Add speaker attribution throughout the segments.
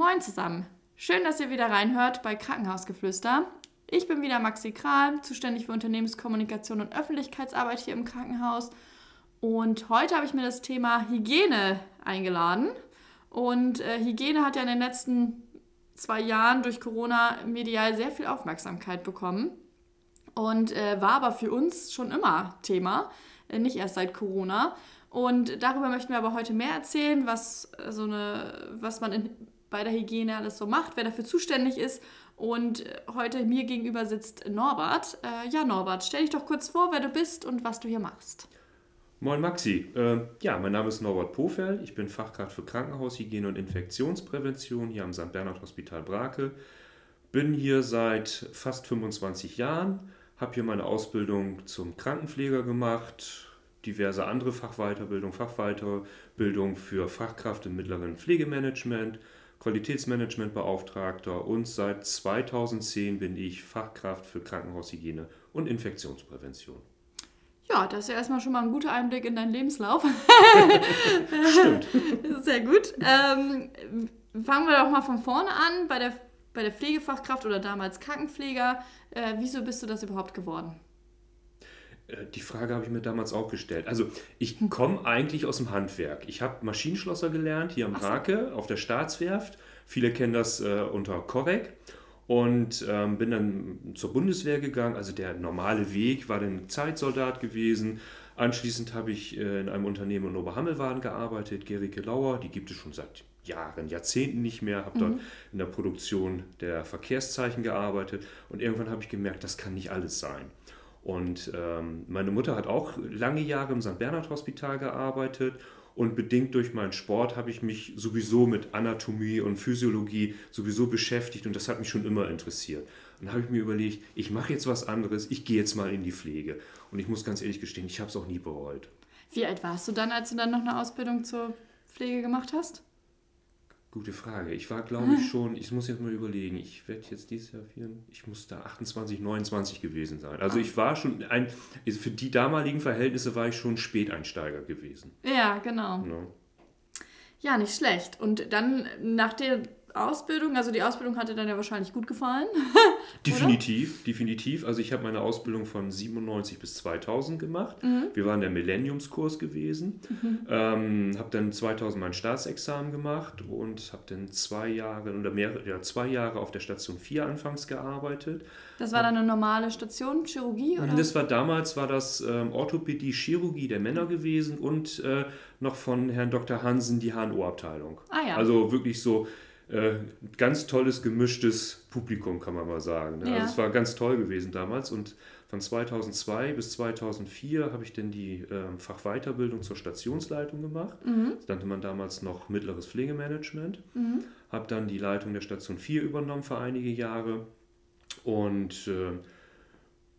Speaker 1: Moin zusammen. Schön, dass ihr wieder reinhört bei Krankenhausgeflüster. Ich bin wieder Maxi Kral, zuständig für Unternehmenskommunikation und Öffentlichkeitsarbeit hier im Krankenhaus. Und heute habe ich mir das Thema Hygiene eingeladen. Und äh, Hygiene hat ja in den letzten zwei Jahren durch Corona medial sehr viel Aufmerksamkeit bekommen und äh, war aber für uns schon immer Thema, äh, nicht erst seit Corona. Und darüber möchten wir aber heute mehr erzählen, was, äh, so eine, was man in, bei der Hygiene alles so macht, wer dafür zuständig ist. Und äh, heute mir gegenüber sitzt Norbert. Äh, ja, Norbert, stell dich doch kurz vor, wer du bist und was du hier machst.
Speaker 2: Moin Maxi. Äh, ja, mein Name ist Norbert Pofell. Ich bin Fachkraft für Krankenhaushygiene und Infektionsprävention hier am St. Bernhard Hospital Brake. Bin hier seit fast 25 Jahren, habe hier meine Ausbildung zum Krankenpfleger gemacht, diverse andere Fachweiterbildung, Fachweiterbildung für Fachkraft im mittleren Pflegemanagement, Qualitätsmanagementbeauftragter und seit 2010 bin ich Fachkraft für Krankenhaushygiene und Infektionsprävention.
Speaker 1: Ja, das ist ja erstmal schon mal ein guter Einblick in deinen Lebenslauf.
Speaker 2: Stimmt.
Speaker 1: Sehr gut. Ähm, fangen wir doch mal von vorne an, bei der, bei der Pflegefachkraft oder damals Krankenpfleger. Äh, wieso bist du das überhaupt geworden?
Speaker 2: Äh, die Frage habe ich mir damals auch gestellt. Also ich komme eigentlich aus dem Handwerk. Ich habe Maschinenschlosser gelernt hier am Brake auf der Staatswerft. Viele kennen das äh, unter Korek. Und ähm, bin dann zur Bundeswehr gegangen. Also der normale Weg war dann Zeitsoldat gewesen. Anschließend habe ich äh, in einem Unternehmen in Oberhammelwaden gearbeitet, Gerike Lauer. Die gibt es schon seit Jahren, Jahrzehnten nicht mehr. Habe dort in der Produktion der Verkehrszeichen gearbeitet. Und irgendwann habe ich gemerkt, das kann nicht alles sein. Und ähm, meine Mutter hat auch lange Jahre im St. Bernhard Hospital gearbeitet und bedingt durch meinen Sport habe ich mich sowieso mit Anatomie und Physiologie sowieso beschäftigt und das hat mich schon immer interessiert. Und dann habe ich mir überlegt, ich mache jetzt was anderes, ich gehe jetzt mal in die Pflege. Und ich muss ganz ehrlich gestehen, ich habe es auch nie bereut.
Speaker 1: Wie alt warst du dann, als du dann noch eine Ausbildung zur Pflege gemacht hast?
Speaker 2: Gute Frage. Ich war, glaube ich, schon, ich muss jetzt mal überlegen, ich werde jetzt dieses Jahr vieren, ich muss da 28, 29 gewesen sein. Also ich war schon ein, für die damaligen Verhältnisse war ich schon Späteinsteiger gewesen.
Speaker 1: Ja, genau.
Speaker 2: Ja.
Speaker 1: Ja, nicht schlecht. Und dann nach der Ausbildung, also die Ausbildung hat dir dann ja wahrscheinlich gut gefallen.
Speaker 2: Definitiv, definitiv. Also ich habe meine Ausbildung von 97 bis 2000 gemacht. Wir waren der Millenniumskurs gewesen. Ähm, habe dann 2000 mein Staatsexamen gemacht und habe dann zwei Jahre oder mehrere, ja, zwei Jahre auf der Station 4 anfangs gearbeitet.
Speaker 1: Das war dann eine normale Station, Chirurgie oder?
Speaker 2: Das war damals war das ähm, Orthopädie, Chirurgie der Männer gewesen und äh, noch von Herrn Dr. Hansen die HNO-Abteilung.
Speaker 1: Ah ja.
Speaker 2: Also wirklich so äh, ganz tolles gemischtes Publikum, kann man mal sagen. Ne?
Speaker 1: Ja.
Speaker 2: Also es war ganz toll gewesen damals und von 2002 bis 2004 habe ich dann die ähm, Fachweiterbildung zur Stationsleitung gemacht. Das nannte man damals noch mittleres Pflegemanagement. Habe dann die Leitung der Station 4 übernommen für einige Jahre und äh,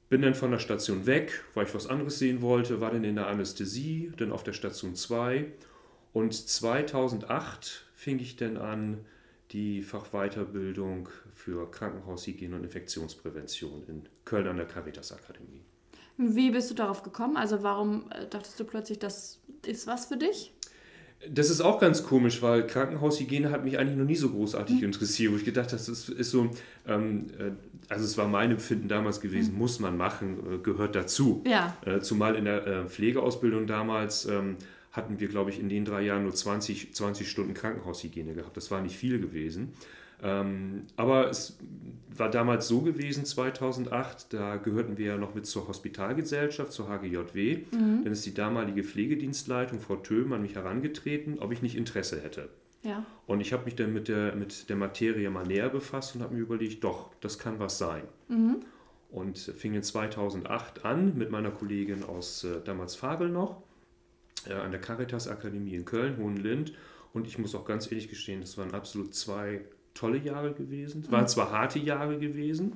Speaker 2: bin dann von der Station weg, weil ich was anderes sehen wollte, war dann in der Anästhesie, dann auf der Station 2 und 2008 fing ich dann an, die Fachweiterbildung für Krankenhaushygiene und Infektionsprävention in Köln an der Caritas Akademie.
Speaker 1: Wie bist du darauf gekommen? Also warum äh, dachtest du plötzlich, das ist was für dich?
Speaker 2: Das ist auch ganz komisch, weil Krankenhaushygiene hat mich eigentlich noch nie so großartig interessiert, wo ich gedacht habe, das ist, ist so, ähm, äh, also es war mein Empfinden damals gewesen, muss man machen, äh, gehört dazu.
Speaker 1: Ja.
Speaker 2: Äh, zumal in der äh, Pflegeausbildung damals ähm, hatten wir, glaube ich, in den drei Jahren nur 20, 20 Stunden Krankenhaushygiene gehabt. Das war nicht viel gewesen. Ähm, aber es war damals so gewesen, 2008, da gehörten wir ja noch mit zur Hospitalgesellschaft, zur HGJW. Dann ist die damalige Pflegedienstleitung, Frau Töhm, an mich herangetreten, ob ich nicht Interesse hätte.
Speaker 1: Ja.
Speaker 2: Und ich habe mich dann mit der, mit der Materie mal näher befasst und habe mir überlegt, doch, das kann was sein. Und fing in 2008 an mit meiner Kollegin aus äh, damals Fabel noch, an der Caritas Akademie in Köln, Hohenlind. Und ich muss auch ganz ehrlich gestehen, das waren absolut zwei tolle Jahre gewesen. Es waren zwar harte Jahre gewesen,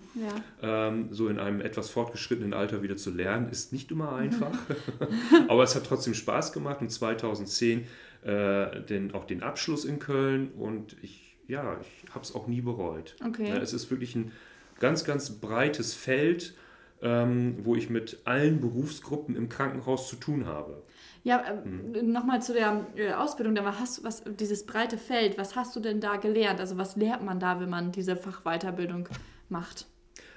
Speaker 1: Ja.
Speaker 2: ähm, so in einem etwas fortgeschrittenen Alter wieder zu lernen, ist nicht immer einfach. Aber es hat trotzdem Spaß gemacht und 2010 äh, den, auch den Abschluss in Köln und ich, ja, ich habe es auch nie bereut.
Speaker 1: Okay.
Speaker 2: Ja, es ist wirklich ein ganz, ganz breites Feld. ähm, wo ich mit allen Berufsgruppen im Krankenhaus zu tun habe.
Speaker 1: Ja, mhm. nochmal zu der äh, Ausbildung, da hast was, dieses breite Feld, was hast du denn da gelernt? Also was lernt man da, wenn man diese Fachweiterbildung macht?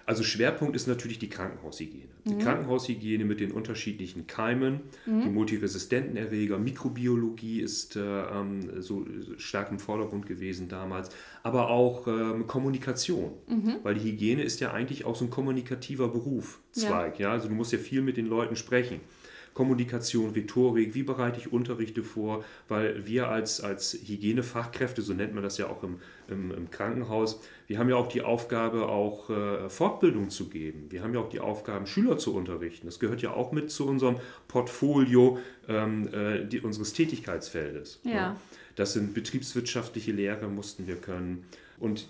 Speaker 2: Also Schwerpunkt ist natürlich die Krankenhaushygiene. Die mhm. Krankenhaushygiene mit den unterschiedlichen Keimen, mhm. die multiresistenten Erreger, Mikrobiologie ist äh, ähm, so stark im Vordergrund gewesen damals, aber auch ähm, Kommunikation, mhm. weil die Hygiene ist ja eigentlich auch so ein kommunikativer Berufszweig. Ja. ja. Also du musst ja viel mit den Leuten sprechen. Kommunikation, Rhetorik, wie bereite ich Unterrichte vor, weil wir als, als Hygienefachkräfte, so nennt man das ja auch im, im, im Krankenhaus, wir haben ja auch die Aufgabe, auch äh, Fortbildung zu geben. Wir haben ja auch die Aufgabe, Schüler zu unterrichten. Das gehört ja auch mit zu unserem Portfolio ähm, äh, die, unseres Tätigkeitsfeldes.
Speaker 1: Ja. ja.
Speaker 2: Das sind betriebswirtschaftliche Lehre, mussten wir können. Und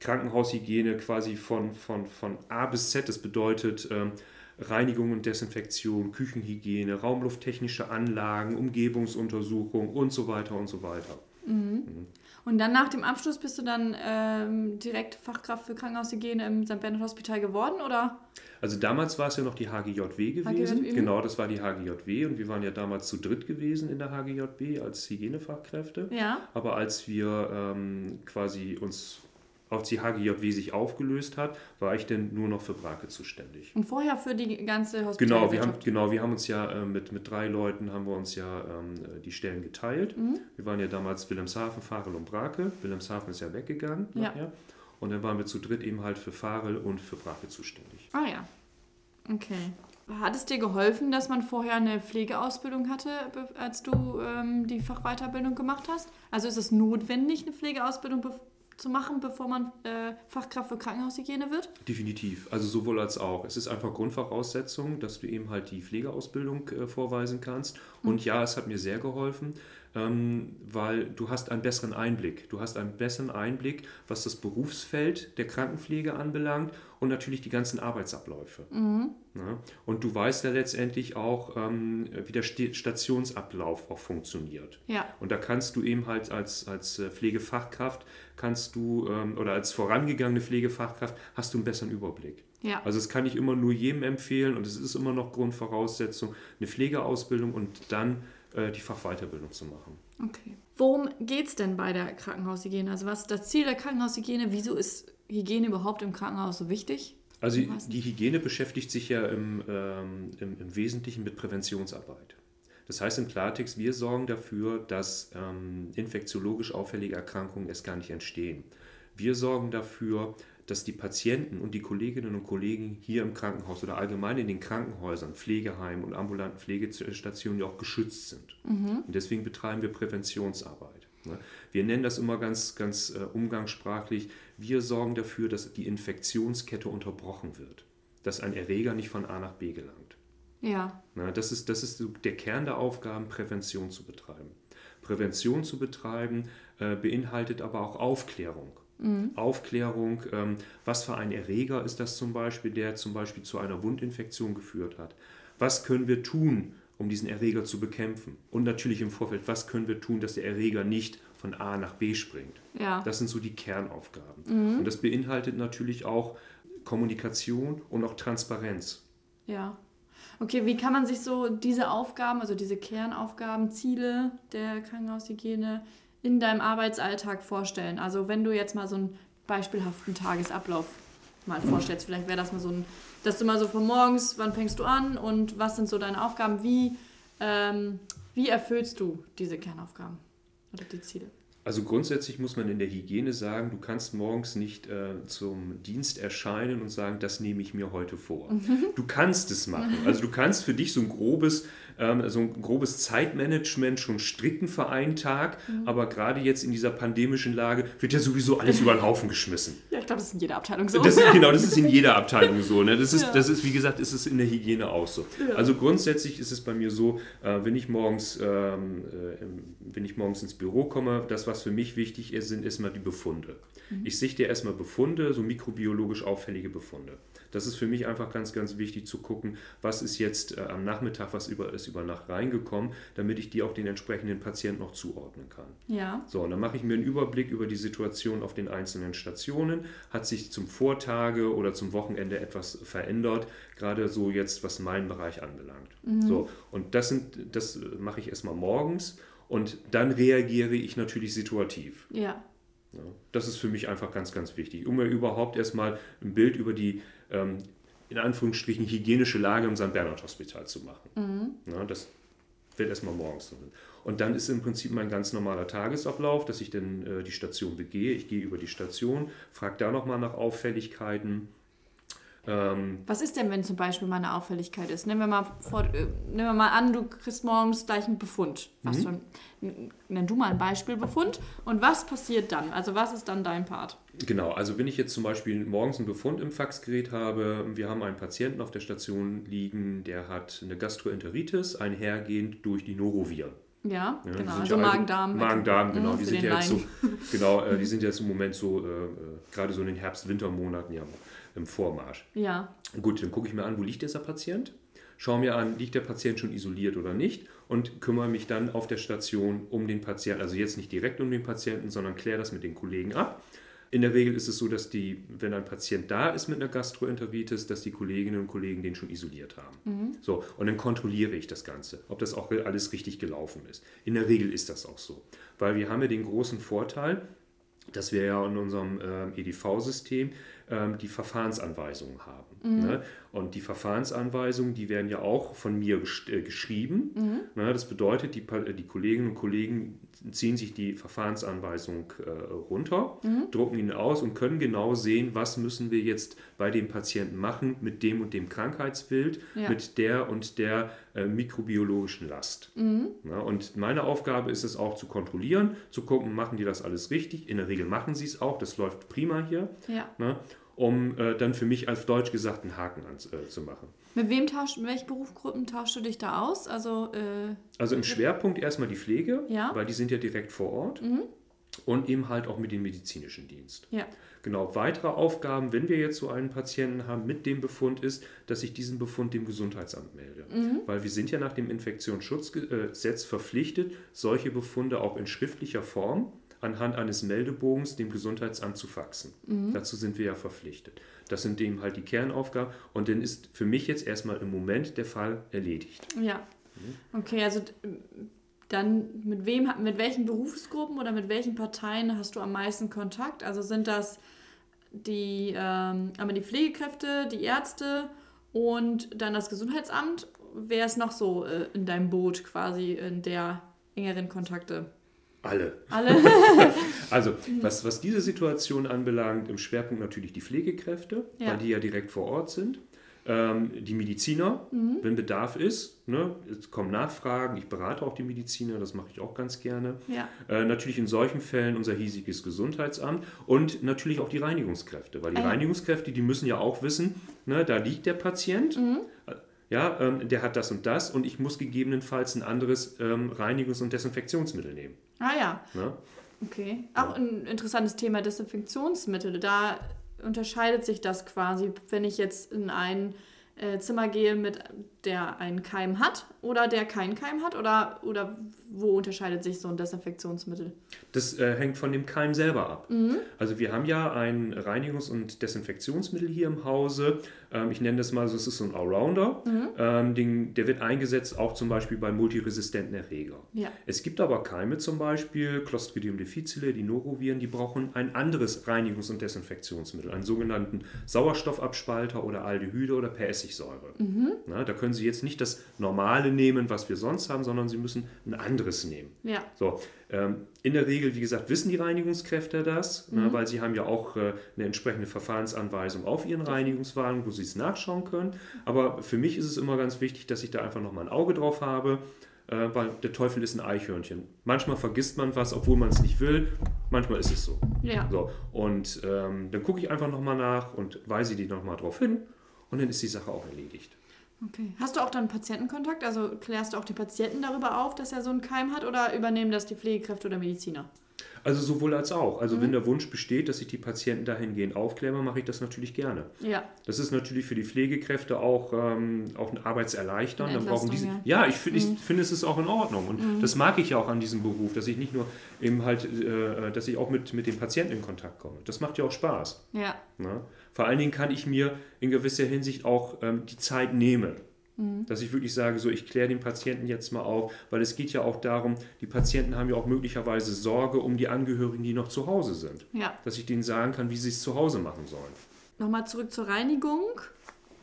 Speaker 2: Krankenhaushygiene quasi von, von, von A bis Z, das bedeutet, ähm, Reinigung und Desinfektion, Küchenhygiene, raumlufttechnische Anlagen, Umgebungsuntersuchung und so weiter und so weiter.
Speaker 1: Mhm. Mhm. Und dann nach dem Abschluss bist du dann ähm, direkt Fachkraft für Krankenhaushygiene im St. Bernhard Hospital geworden, oder?
Speaker 2: Also damals war es ja noch die HGJW gewesen. HGJW. Genau, das war die HGJW und wir waren ja damals zu dritt gewesen in der HGJW als Hygienefachkräfte.
Speaker 1: Ja.
Speaker 2: Aber als wir ähm, quasi uns als die HGJW sich aufgelöst hat, war ich denn nur noch für Brake zuständig.
Speaker 1: Und vorher für die ganze
Speaker 2: Hospitalwirtschaft? Genau, wir haben, genau, wir haben uns ja äh, mit, mit drei Leuten haben wir uns ja ähm, die Stellen geteilt. Mhm. Wir waren ja damals Wilhelmshaven, Farel und Brake. Wilhelmshaven ist ja weggegangen
Speaker 1: ja. nachher.
Speaker 2: Und dann waren wir zu dritt eben halt für Farel und für Brake zuständig.
Speaker 1: Ah ja, okay. Hat es dir geholfen, dass man vorher eine Pflegeausbildung hatte, als du ähm, die Fachweiterbildung gemacht hast? Also ist es notwendig, eine Pflegeausbildung, zu machen, bevor man äh, Fachkraft für Krankenhaushygiene wird?
Speaker 2: Definitiv. Also sowohl als auch. Es ist einfach Grundvoraussetzung, dass du eben halt die Pflegeausbildung äh, vorweisen kannst. Und mhm. ja, es hat mir sehr geholfen, ähm, weil du hast einen besseren Einblick. Du hast einen besseren Einblick, was das Berufsfeld der Krankenpflege anbelangt und natürlich die ganzen Arbeitsabläufe.
Speaker 1: Mhm.
Speaker 2: Ja, und du weißt ja letztendlich auch, ähm, wie der Stationsablauf auch funktioniert.
Speaker 1: Ja.
Speaker 2: Und da kannst du eben halt als, als äh, Pflegefachkraft, kannst du, ähm, oder als vorangegangene Pflegefachkraft, hast du einen besseren Überblick.
Speaker 1: Ja.
Speaker 2: Also das kann ich immer nur jedem empfehlen und es ist immer noch Grundvoraussetzung, eine Pflegeausbildung und dann äh, die Fachweiterbildung zu machen.
Speaker 1: Okay. Worum geht es denn bei der Krankenhaushygiene? Also was ist das Ziel der Krankenhaushygiene? Wieso ist Hygiene überhaupt im Krankenhaus so wichtig?
Speaker 2: Also die Hygiene beschäftigt sich ja im, ähm, im, im, Wesentlichen mit Präventionsarbeit. Das heißt im Klartext, wir sorgen dafür, dass ähm, infektiologisch auffällige Erkrankungen erst gar nicht entstehen. Wir sorgen dafür, dass die Patienten und die Kolleginnen und Kollegen hier im Krankenhaus oder allgemein in den Krankenhäusern, Pflegeheimen und ambulanten Pflegestationen ja auch geschützt sind.
Speaker 1: Mhm.
Speaker 2: Und deswegen betreiben wir Präventionsarbeit. Ne? Wir nennen das immer ganz, ganz äh, umgangssprachlich, wir sorgen dafür, dass die Infektionskette unterbrochen wird, dass ein Erreger nicht von A nach B gelangt.
Speaker 1: Ja.
Speaker 2: Na, das, ist, das ist der Kern der Aufgaben, Prävention zu betreiben. Prävention zu betreiben äh, beinhaltet aber auch Aufklärung.
Speaker 1: Mhm.
Speaker 2: Aufklärung, ähm, was für ein Erreger ist das zum Beispiel, der zum Beispiel zu einer Wundinfektion geführt hat. Was können wir tun, um diesen Erreger zu bekämpfen? Und natürlich im Vorfeld, was können wir tun, dass der Erreger nicht von A nach B springt?
Speaker 1: Ja.
Speaker 2: Das sind so die Kernaufgaben.
Speaker 1: Mhm.
Speaker 2: Und das beinhaltet natürlich auch Kommunikation und auch Transparenz.
Speaker 1: Ja. Okay, wie kann man sich so diese Aufgaben, also diese Kernaufgaben, Ziele der Krankenhaushygiene in deinem Arbeitsalltag vorstellen? Also wenn du jetzt mal so einen beispielhaften Tagesablauf mal vorstellst, vielleicht wäre das mal so ein, dass du mal so von morgens, wann fängst du an und was sind so deine Aufgaben, wie, ähm, wie erfüllst du diese Kernaufgaben oder die Ziele?
Speaker 2: Also grundsätzlich muss man in der Hygiene sagen, du kannst morgens nicht äh, zum Dienst erscheinen und sagen, das nehme ich mir heute vor.
Speaker 1: Mhm.
Speaker 2: Du kannst es machen. Also du kannst für dich so ein grobes ähm, so ein grobes Zeitmanagement schon stricken für einen Tag, mhm. aber gerade jetzt in dieser pandemischen Lage wird ja sowieso alles über den Haufen geschmissen.
Speaker 1: Ja, ich glaube, das ist in jeder Abteilung so.
Speaker 2: Das, genau, das ist in jeder Abteilung so. Ne? Das, ist, ja. das ist, wie gesagt, ist es in der Hygiene auch so. Ja. Also grundsätzlich ist es bei mir so, äh, wenn, ich morgens, ähm, äh, wenn ich morgens ins Büro komme, das, was für mich wichtig ist, sind erstmal die Befunde. Mhm. Ich sichte erstmal Befunde, so mikrobiologisch auffällige Befunde. Das ist für mich einfach ganz, ganz wichtig zu gucken, was ist jetzt äh, am Nachmittag, was über, ist über Nacht reingekommen, damit ich die auch den entsprechenden Patienten noch zuordnen kann.
Speaker 1: Ja.
Speaker 2: So, und dann mache ich mir einen Überblick über die Situation auf den einzelnen Stationen. Hat sich zum Vortage oder zum Wochenende etwas verändert, gerade so jetzt, was meinen Bereich anbelangt. Mhm. So, und das, sind, das mache ich erstmal morgens und dann reagiere ich natürlich situativ.
Speaker 1: Ja.
Speaker 2: Das ist für mich einfach ganz, ganz wichtig, um mir überhaupt erstmal ein Bild über die ähm, in Anführungsstrichen hygienische Lage im St. Bernhard Hospital zu machen. Mhm. Ja, das wird erstmal morgens drin. Und dann ist im Prinzip mein ganz normaler Tagesablauf, dass ich dann äh, die Station begehe. Ich gehe über die Station, frage da nochmal nach Auffälligkeiten
Speaker 1: ähm, Was ist denn, wenn zum Beispiel mal eine Auffälligkeit ist? Nehmen wir mal, vor, äh, nehmen wir mal an, du kriegst morgens gleich einen Befund. Was mhm. für, nenn du mal ein Beispielbefund. Und was passiert dann? Also was ist dann dein Part?
Speaker 2: Genau, also wenn ich jetzt zum Beispiel morgens einen Befund im Faxgerät habe, wir haben einen Patienten auf der Station liegen, der hat eine Gastroenteritis einhergehend durch die Noroviren.
Speaker 1: Ja, ja genau. Also Magen-Darm.
Speaker 2: Magen-Darm, genau. Die sind, ja jetzt so, genau äh, die sind jetzt im Moment so, äh, äh gerade so in den Herbst-Wintermonaten ja im Vormarsch.
Speaker 1: Ja.
Speaker 2: Gut, dann gucke ich mir an, wo liegt dieser Patient? Schaue mir an, liegt der Patient schon isoliert oder nicht und kümmere mich dann auf der Station um den Patienten. Also jetzt nicht direkt um den Patienten, sondern kläre das mit den Kollegen ab. In der Regel ist es so, dass die, wenn ein Patient da ist mit einer Gastroenteritis, dass die Kolleginnen und Kollegen den schon isoliert haben. Mhm. So, und dann kontrolliere ich das Ganze, ob das auch alles richtig gelaufen ist. In der Regel ist das auch so. Weil wir haben ja den großen Vorteil, dass wir ja in unserem äh, EDV-System ähm, die Verfahrensanweisungen haben. Mhm. Ne? Und die Verfahrensanweisungen, die werden ja auch von mir äh, geschrieben. Mhm. Ne? Das bedeutet, die, die Kolleginnen und Kollegen ziehen sich die Verfahrensanweisung äh, runter, mhm. drucken ihn aus und können genau sehen, was müssen wir jetzt bei dem Patienten machen mit dem und dem Krankheitsbild, ja. mit der und der äh, mikrobiologischen Last. Mhm. Ja, und meine Aufgabe ist es auch zu kontrollieren, zu gucken, machen die das alles richtig. In der Regel machen sie es auch, das läuft prima hier.
Speaker 1: Ja.
Speaker 2: Ne? Um äh, dann für mich als Deutsch gesagt einen Haken an, äh, zu machen.
Speaker 1: Mit wem tauscht, mit welchen Berufsgruppen tauschst du dich da aus? Also, äh,
Speaker 2: also im Schwerpunkt erstmal die Pflege,
Speaker 1: ja.
Speaker 2: weil die sind ja direkt vor Ort. Mhm. Und eben halt auch mit dem medizinischen Dienst.
Speaker 1: Ja.
Speaker 2: Genau, weitere Aufgaben, wenn wir jetzt so einen Patienten haben mit dem Befund, ist, dass ich diesen Befund dem Gesundheitsamt melde. Mhm. Weil wir sind ja nach dem Infektionsschutzgesetz verpflichtet, solche Befunde auch in schriftlicher Form anhand eines Meldebogens dem Gesundheitsamt zu faxen. Mhm. Dazu sind wir ja verpflichtet. Das sind eben halt die Kernaufgaben und dann ist für mich jetzt erstmal im Moment der Fall erledigt.
Speaker 1: Ja. Mhm. Okay, also dann mit wem, mit welchen Berufsgruppen oder mit welchen Parteien hast du am meisten Kontakt? Also sind das die, ähm, einmal die Pflegekräfte, die Ärzte und dann das Gesundheitsamt? Wer ist noch so äh, in deinem Boot quasi in der engeren Kontakte?
Speaker 2: Alle.
Speaker 1: Alle.
Speaker 2: also, was, was diese Situation anbelangt, im Schwerpunkt natürlich die Pflegekräfte, ja. weil die ja direkt vor Ort sind. Ähm, die Mediziner, mhm. wenn Bedarf ist. Ne, es kommen Nachfragen, ich berate auch die Mediziner, das mache ich auch ganz gerne.
Speaker 1: Ja.
Speaker 2: Äh, natürlich in solchen Fällen unser hiesiges Gesundheitsamt und natürlich auch die Reinigungskräfte, weil die ah, Reinigungskräfte, die müssen ja auch wissen, ne, da liegt der Patient. Mhm ja, ähm, der hat das und das und ich muss gegebenenfalls ein anderes ähm, Reinigungs- und Desinfektionsmittel nehmen.
Speaker 1: Ah ja. ja? Okay. Auch ein interessantes Thema Desinfektionsmittel. Da unterscheidet sich das quasi, wenn ich jetzt in ein äh, Zimmer gehe, mit der einen Keim hat oder der keinen Keim hat? Oder, oder wo unterscheidet sich so ein Desinfektionsmittel?
Speaker 2: Das äh, hängt von dem Keim selber ab. Mhm. Also wir haben ja ein Reinigungs- und Desinfektionsmittel hier im Hause. Ähm, ich nenne das mal so, es ist so ein Allrounder. Mhm. Ähm, den, der wird eingesetzt auch zum Beispiel bei multiresistenten Erregern.
Speaker 1: Ja.
Speaker 2: Es gibt aber Keime zum Beispiel, Clostridium difficile, die Noroviren, die brauchen ein anderes Reinigungs- und Desinfektionsmittel, einen sogenannten Sauerstoffabspalter oder Aldehyde oder per Essigsäure. Mhm. Na, da können Sie jetzt nicht das normale nehmen, was wir sonst haben, sondern Sie müssen ein anderes nehmen.
Speaker 1: Ja.
Speaker 2: So, ähm, in der Regel, wie gesagt, wissen die Reinigungskräfte das, mhm. ne, weil sie haben ja auch äh, eine entsprechende Verfahrensanweisung auf ihren Reinigungswagen, wo sie es nachschauen können. Aber für mich ist es immer ganz wichtig, dass ich da einfach nochmal ein Auge drauf habe, äh, weil der Teufel ist ein Eichhörnchen. Manchmal vergisst man was, obwohl man es nicht will. Manchmal ist es so.
Speaker 1: Ja.
Speaker 2: so und ähm, dann gucke ich einfach nochmal nach und weise die nochmal drauf hin und dann ist die Sache auch erledigt.
Speaker 1: Okay. Hast du auch dann Patientenkontakt? Also klärst du auch die Patienten darüber auf, dass er so einen Keim hat oder übernehmen das die Pflegekräfte oder Mediziner?
Speaker 2: Also sowohl als auch. Also mhm. wenn der Wunsch besteht, dass ich die Patienten dahingehend aufkläre, mache ich das natürlich gerne.
Speaker 1: Ja.
Speaker 2: Das ist natürlich für die Pflegekräfte auch, ähm, auch ein Arbeitserleichtern. Dann brauchen diese, ja. ja, ich finde, mhm. find, es ist auch in Ordnung. Und mhm. das mag ich ja auch an diesem Beruf, dass ich nicht nur eben halt, äh, dass ich auch mit, mit den Patienten in Kontakt komme. Das macht ja auch Spaß.
Speaker 1: Ja.
Speaker 2: Na? Vor allen Dingen kann ich mir in gewisser Hinsicht auch ähm, die Zeit nehmen. Mhm. Dass ich wirklich sage, so ich kläre den Patienten jetzt mal auf, weil es geht ja auch darum, die Patienten haben ja auch möglicherweise Sorge um die Angehörigen, die noch zu Hause sind.
Speaker 1: Ja.
Speaker 2: Dass ich denen sagen kann, wie sie es zu Hause machen sollen.
Speaker 1: Nochmal zurück zur Reinigung.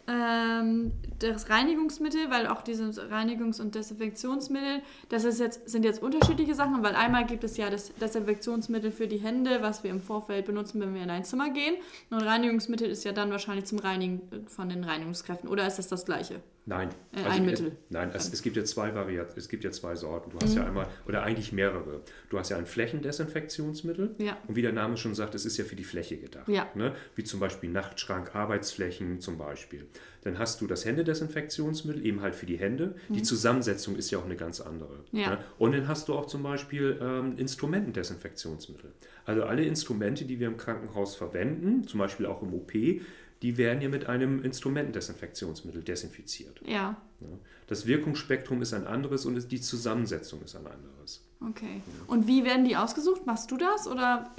Speaker 1: Ähm, das Reinigungsmittel, weil auch dieses Reinigungs- und Desinfektionsmittel, das ist jetzt, sind jetzt unterschiedliche Sachen, weil einmal gibt es ja das Desinfektionsmittel für die Hände, was wir im Vorfeld benutzen, wenn wir in ein Zimmer gehen. Und Reinigungsmittel ist ja dann wahrscheinlich zum Reinigen von den Reinigungskräften. Oder ist das das gleiche?
Speaker 2: Nein.
Speaker 1: Äh, also ein Mittel.
Speaker 2: nein, es, es, gibt ja zwei Varianten, es gibt ja zwei Sorten. Du hast mhm. ja einmal, oder eigentlich mehrere. Du hast ja ein Flächendesinfektionsmittel.
Speaker 1: Ja.
Speaker 2: Und wie der Name schon sagt, es ist ja für die Fläche gedacht.
Speaker 1: Ja.
Speaker 2: Ne? Wie zum Beispiel Nachtschrank, Arbeitsflächen zum Beispiel. Dann hast du das Händedesinfektionsmittel, eben halt für die Hände. Mhm. Die Zusammensetzung ist ja auch eine ganz andere.
Speaker 1: Ja.
Speaker 2: Ne? Und dann hast du auch zum Beispiel ähm, Instrumentendesinfektionsmittel. Also alle Instrumente, die wir im Krankenhaus verwenden, zum Beispiel auch im OP, die werden ja mit einem Instrumentendesinfektionsmittel desinfiziert.
Speaker 1: Ja.
Speaker 2: Das Wirkungsspektrum ist ein anderes und die Zusammensetzung ist ein anderes.
Speaker 1: Okay. Und wie werden die ausgesucht? Machst du das oder,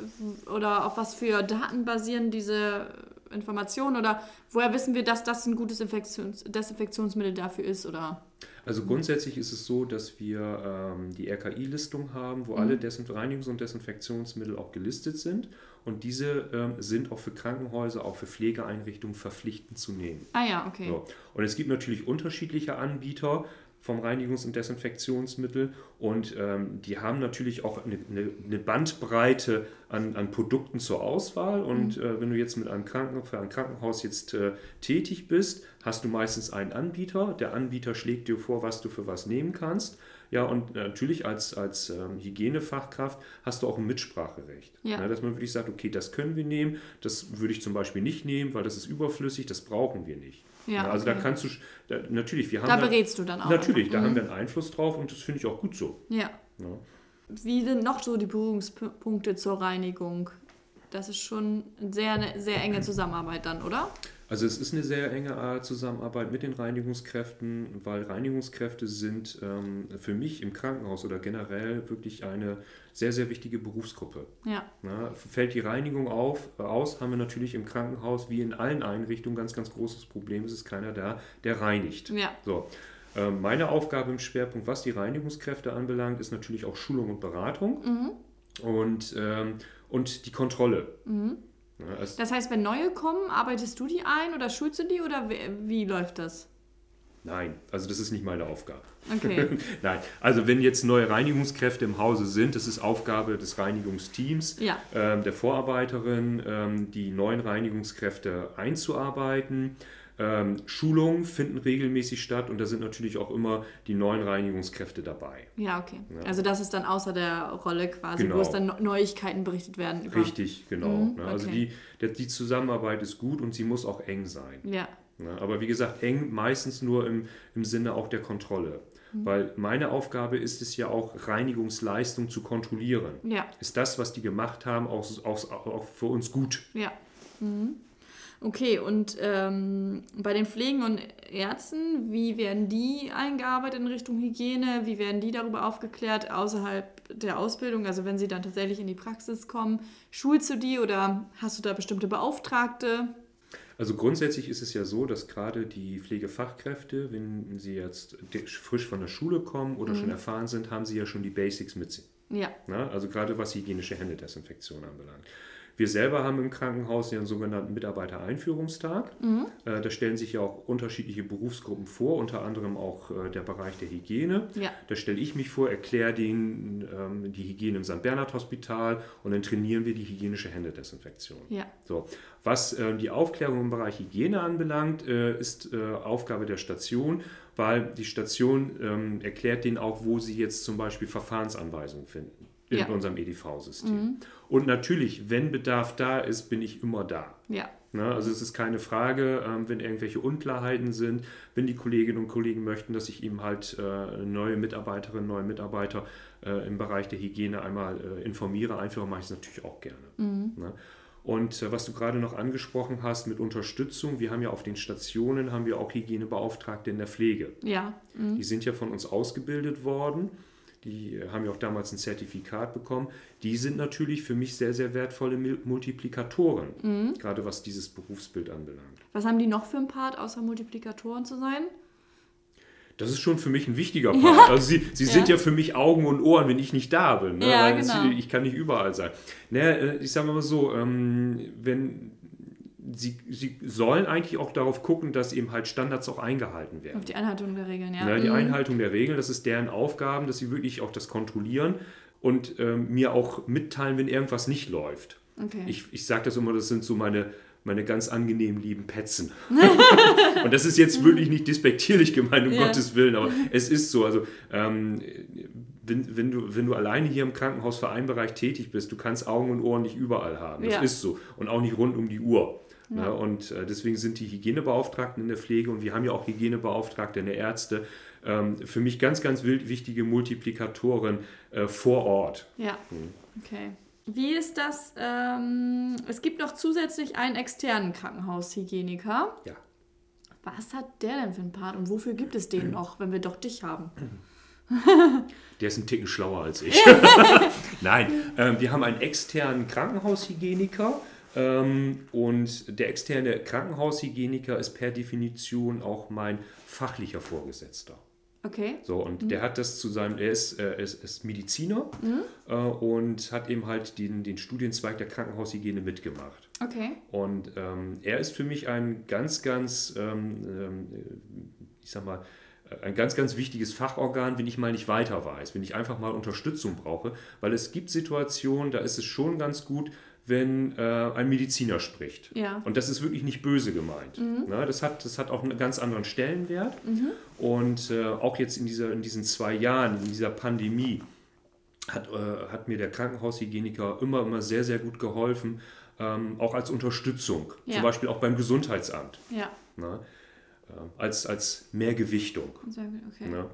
Speaker 1: oder auf was für Daten basieren diese Informationen oder woher wissen wir, dass das ein gutes Infektions Desinfektionsmittel dafür ist oder?
Speaker 2: Also grundsätzlich ist es so, dass wir ähm, die RKI-Listung haben, wo mhm. alle Desinf Reinigungs- und Desinfektionsmittel auch gelistet sind und diese ähm, sind auch für Krankenhäuser, auch für Pflegeeinrichtungen verpflichtend zu nehmen.
Speaker 1: Ah ja, okay.
Speaker 2: So. Und es gibt natürlich unterschiedliche Anbieter vom Reinigungs- und Desinfektionsmittel und ähm, die haben natürlich auch eine, eine, Bandbreite an, an, Produkten zur Auswahl und mhm. äh, wenn du jetzt mit einem Kranken, für ein Krankenhaus jetzt äh, tätig bist, hast du meistens einen Anbieter. Der Anbieter schlägt dir vor, was du für was nehmen kannst. Ja, und natürlich als, als ähm, Hygienefachkraft hast du auch ein Mitspracherecht.
Speaker 1: Ja.
Speaker 2: Ja, dass man wirklich sagt, okay, das können wir nehmen, das würde ich zum Beispiel nicht nehmen, weil das ist überflüssig, das brauchen wir nicht.
Speaker 1: Ja,
Speaker 2: also
Speaker 1: okay.
Speaker 2: da kannst du, da, natürlich, wir haben
Speaker 1: da berätst du dann auch.
Speaker 2: Natürlich,
Speaker 1: einfach.
Speaker 2: da
Speaker 1: mhm.
Speaker 2: haben wir einen Einfluss drauf und das finde ich auch gut so.
Speaker 1: Ja.
Speaker 2: ja.
Speaker 1: Wie sind noch so die Berührungspunkte zur Reinigung? Das ist schon eine sehr, sehr enge Zusammenarbeit dann, oder?
Speaker 2: Also es ist eine sehr enge Zusammenarbeit mit den Reinigungskräften, weil Reinigungskräfte sind ähm, für mich im Krankenhaus oder generell wirklich eine sehr, sehr wichtige Berufsgruppe.
Speaker 1: Ja.
Speaker 2: Na, fällt die Reinigung auf, aus, haben wir natürlich im Krankenhaus wie in allen Einrichtungen ganz, ganz großes Problem. Es ist keiner da, der reinigt.
Speaker 1: Ja.
Speaker 2: So. Ähm, meine Aufgabe im Schwerpunkt, was die Reinigungskräfte anbelangt, ist natürlich auch Schulung und Beratung
Speaker 1: mhm.
Speaker 2: und, ähm, und die Kontrolle.
Speaker 1: Mhm. Ja, das heißt, wenn neue kommen, arbeitest du die ein oder schulst du die oder wie, wie läuft das?
Speaker 2: Nein, also das ist nicht meine Aufgabe.
Speaker 1: Okay.
Speaker 2: Nein, also wenn jetzt neue Reinigungskräfte im Hause sind, das ist Aufgabe des Reinigungsteams,
Speaker 1: ja.
Speaker 2: ähm, der Vorarbeiterin, ähm, die neuen Reinigungskräfte einzuarbeiten. Ähm, Schulungen finden regelmäßig statt und da sind natürlich auch immer die neuen Reinigungskräfte dabei.
Speaker 1: Ja, okay. Ja. Also das ist dann außer der Rolle quasi,
Speaker 2: genau.
Speaker 1: wo es dann Neuigkeiten berichtet werden.
Speaker 2: Über. Richtig, genau.
Speaker 1: Mhm,
Speaker 2: ne? Also
Speaker 1: okay.
Speaker 2: die, die Zusammenarbeit ist gut und sie muss auch eng sein.
Speaker 1: Ja.
Speaker 2: Ne? Aber wie gesagt, eng meistens nur im, im Sinne auch der Kontrolle. Mhm. Weil meine Aufgabe ist es ja auch, Reinigungsleistung zu kontrollieren.
Speaker 1: Ja.
Speaker 2: Ist das, was die gemacht haben, auch, auch, auch für uns gut?
Speaker 1: Ja. Mhm. Okay, und ähm, bei den Pflegen und Ärzten, wie werden die eingearbeitet in Richtung Hygiene? Wie werden die darüber aufgeklärt außerhalb der Ausbildung? Also wenn sie dann tatsächlich in die Praxis kommen, schulst du die oder hast du da bestimmte Beauftragte?
Speaker 2: Also grundsätzlich ist es ja so, dass gerade die Pflegefachkräfte, wenn sie jetzt frisch von der Schule kommen oder mhm. schon erfahren sind, haben sie ja schon die Basics mit sich.
Speaker 1: Ja.
Speaker 2: Na, also gerade was hygienische Händedesinfektion anbelangt. Wir selber haben im Krankenhaus ja einen sogenannten Mitarbeitereinführungstag.
Speaker 1: Mhm.
Speaker 2: Äh, da stellen sich ja auch unterschiedliche Berufsgruppen vor, unter anderem auch äh, der Bereich der Hygiene.
Speaker 1: Ja.
Speaker 2: Da stelle ich mich vor, erkläre denen ähm, die Hygiene im St. Bernhard Hospital und dann trainieren wir die hygienische Händedesinfektion.
Speaker 1: Ja.
Speaker 2: So. Was äh, die Aufklärung im Bereich Hygiene anbelangt, ist Aufgabe der Station, weil die Station ähm, erklärt denen auch, wo sie jetzt zum Beispiel Verfahrensanweisungen finden. In
Speaker 1: Ja.
Speaker 2: unserem EDV-System. Und natürlich, wenn Bedarf da ist, bin ich immer da.
Speaker 1: Ja.
Speaker 2: Ne? Also es ist keine Frage, ähm, wenn irgendwelche Unklarheiten sind, wenn die Kolleginnen und Kollegen möchten, dass ich ihm halt äh, neue Mitarbeiterinnen, neue Mitarbeiter äh, im Bereich der Hygiene einmal äh, informiere, einführe, mache ich es natürlich auch gerne. Ne? Und äh, was du gerade noch angesprochen hast mit Unterstützung, wir haben ja auf den Stationen haben wir auch Hygienebeauftragte in der Pflege.
Speaker 1: Ja. Mhm.
Speaker 2: Die sind ja von uns ausgebildet worden. Die haben ja auch damals ein Zertifikat bekommen. Die sind natürlich für mich sehr, sehr wertvolle Multiplikatoren,
Speaker 1: Mhm.
Speaker 2: gerade was dieses Berufsbild anbelangt.
Speaker 1: Was haben die noch für einen Part, außer Multiplikatoren zu sein?
Speaker 2: Das ist schon für mich ein wichtiger Part. Also sie, sie sind
Speaker 1: Ja.
Speaker 2: ja für mich Augen und Ohren, wenn ich nicht da bin. Ne?
Speaker 1: Ja, genau.
Speaker 2: ich kann nicht überall sein. Naja, äh, ich sage mal so, ähm, wenn sie, sie sollen eigentlich auch darauf gucken, dass eben halt Standards auch eingehalten werden.
Speaker 1: Auf die Einhaltung der Regeln, ja.
Speaker 2: Ne, die
Speaker 1: Mhm.
Speaker 2: Einhaltung der Regeln, das ist deren Aufgaben, dass sie wirklich auch das kontrollieren und ähm, mir auch mitteilen, wenn irgendwas nicht läuft.
Speaker 1: Okay.
Speaker 2: Ich, ich sage das immer, das sind so meine, meine ganz angenehmen lieben Petzen. und das ist jetzt wirklich nicht despektierlich gemeint, um
Speaker 1: Ja.
Speaker 2: Gottes Willen, aber es ist so. Also ähm, wenn, wenn, du, wenn du alleine hier im Krankenhausvereinbereich tätig bist, du kannst Augen und Ohren nicht überall haben. Das
Speaker 1: Ja.
Speaker 2: ist so. Und auch nicht rund um die Uhr.
Speaker 1: Ja.
Speaker 2: Und äh, deswegen sind die Hygienebeauftragten in der Pflege und wir haben ja auch Hygienebeauftragte in der Ärzte ähm, für mich ganz, ganz wild, wichtige Multiplikatoren äh, vor Ort.
Speaker 1: Ja, okay. Wie ist das? Ähm, es gibt noch zusätzlich einen externen Krankenhaushygieniker.
Speaker 2: Ja.
Speaker 1: Was hat der denn für einen Part und wofür gibt es den noch, wenn wir doch dich haben?
Speaker 2: Der ist ein Ticken schlauer als ich. Nein, ähm, wir haben einen externen Krankenhaushygieniker. Ähm, und der externe Krankenhaushygieniker ist per Definition auch mein fachlicher Vorgesetzter.
Speaker 1: Okay.
Speaker 2: So, und der hat das zu seinem, er ist, äh, ist, ist Mediziner äh, und hat eben halt den, den Studienzweig der Krankenhaushygiene mitgemacht.
Speaker 1: Okay.
Speaker 2: Und ähm, er ist für mich ein ganz, ganz, ähm, ähm, ich sag mal, ein ganz, ganz wichtiges Fachorgan, wenn ich mal nicht weiter weiß, wenn ich einfach mal Unterstützung brauche, weil es gibt Situationen, da ist es schon ganz gut, wenn äh, ein Mediziner spricht.
Speaker 1: Ja.
Speaker 2: Und das ist wirklich nicht böse gemeint. Ne, das, hat, das hat auch einen ganz anderen Stellenwert. Und äh, auch jetzt in, dieser, in diesen zwei Jahren, in dieser Pandemie, hat, äh, hat mir der Krankenhaushygieniker immer, immer sehr, sehr gut geholfen, ähm, auch als Unterstützung.
Speaker 1: Ja.
Speaker 2: Zum Beispiel auch beim Gesundheitsamt.
Speaker 1: Ja.
Speaker 2: Ne? Äh, als, als Mehrgewichtung.
Speaker 1: Sehr gut, okay.
Speaker 2: Ne?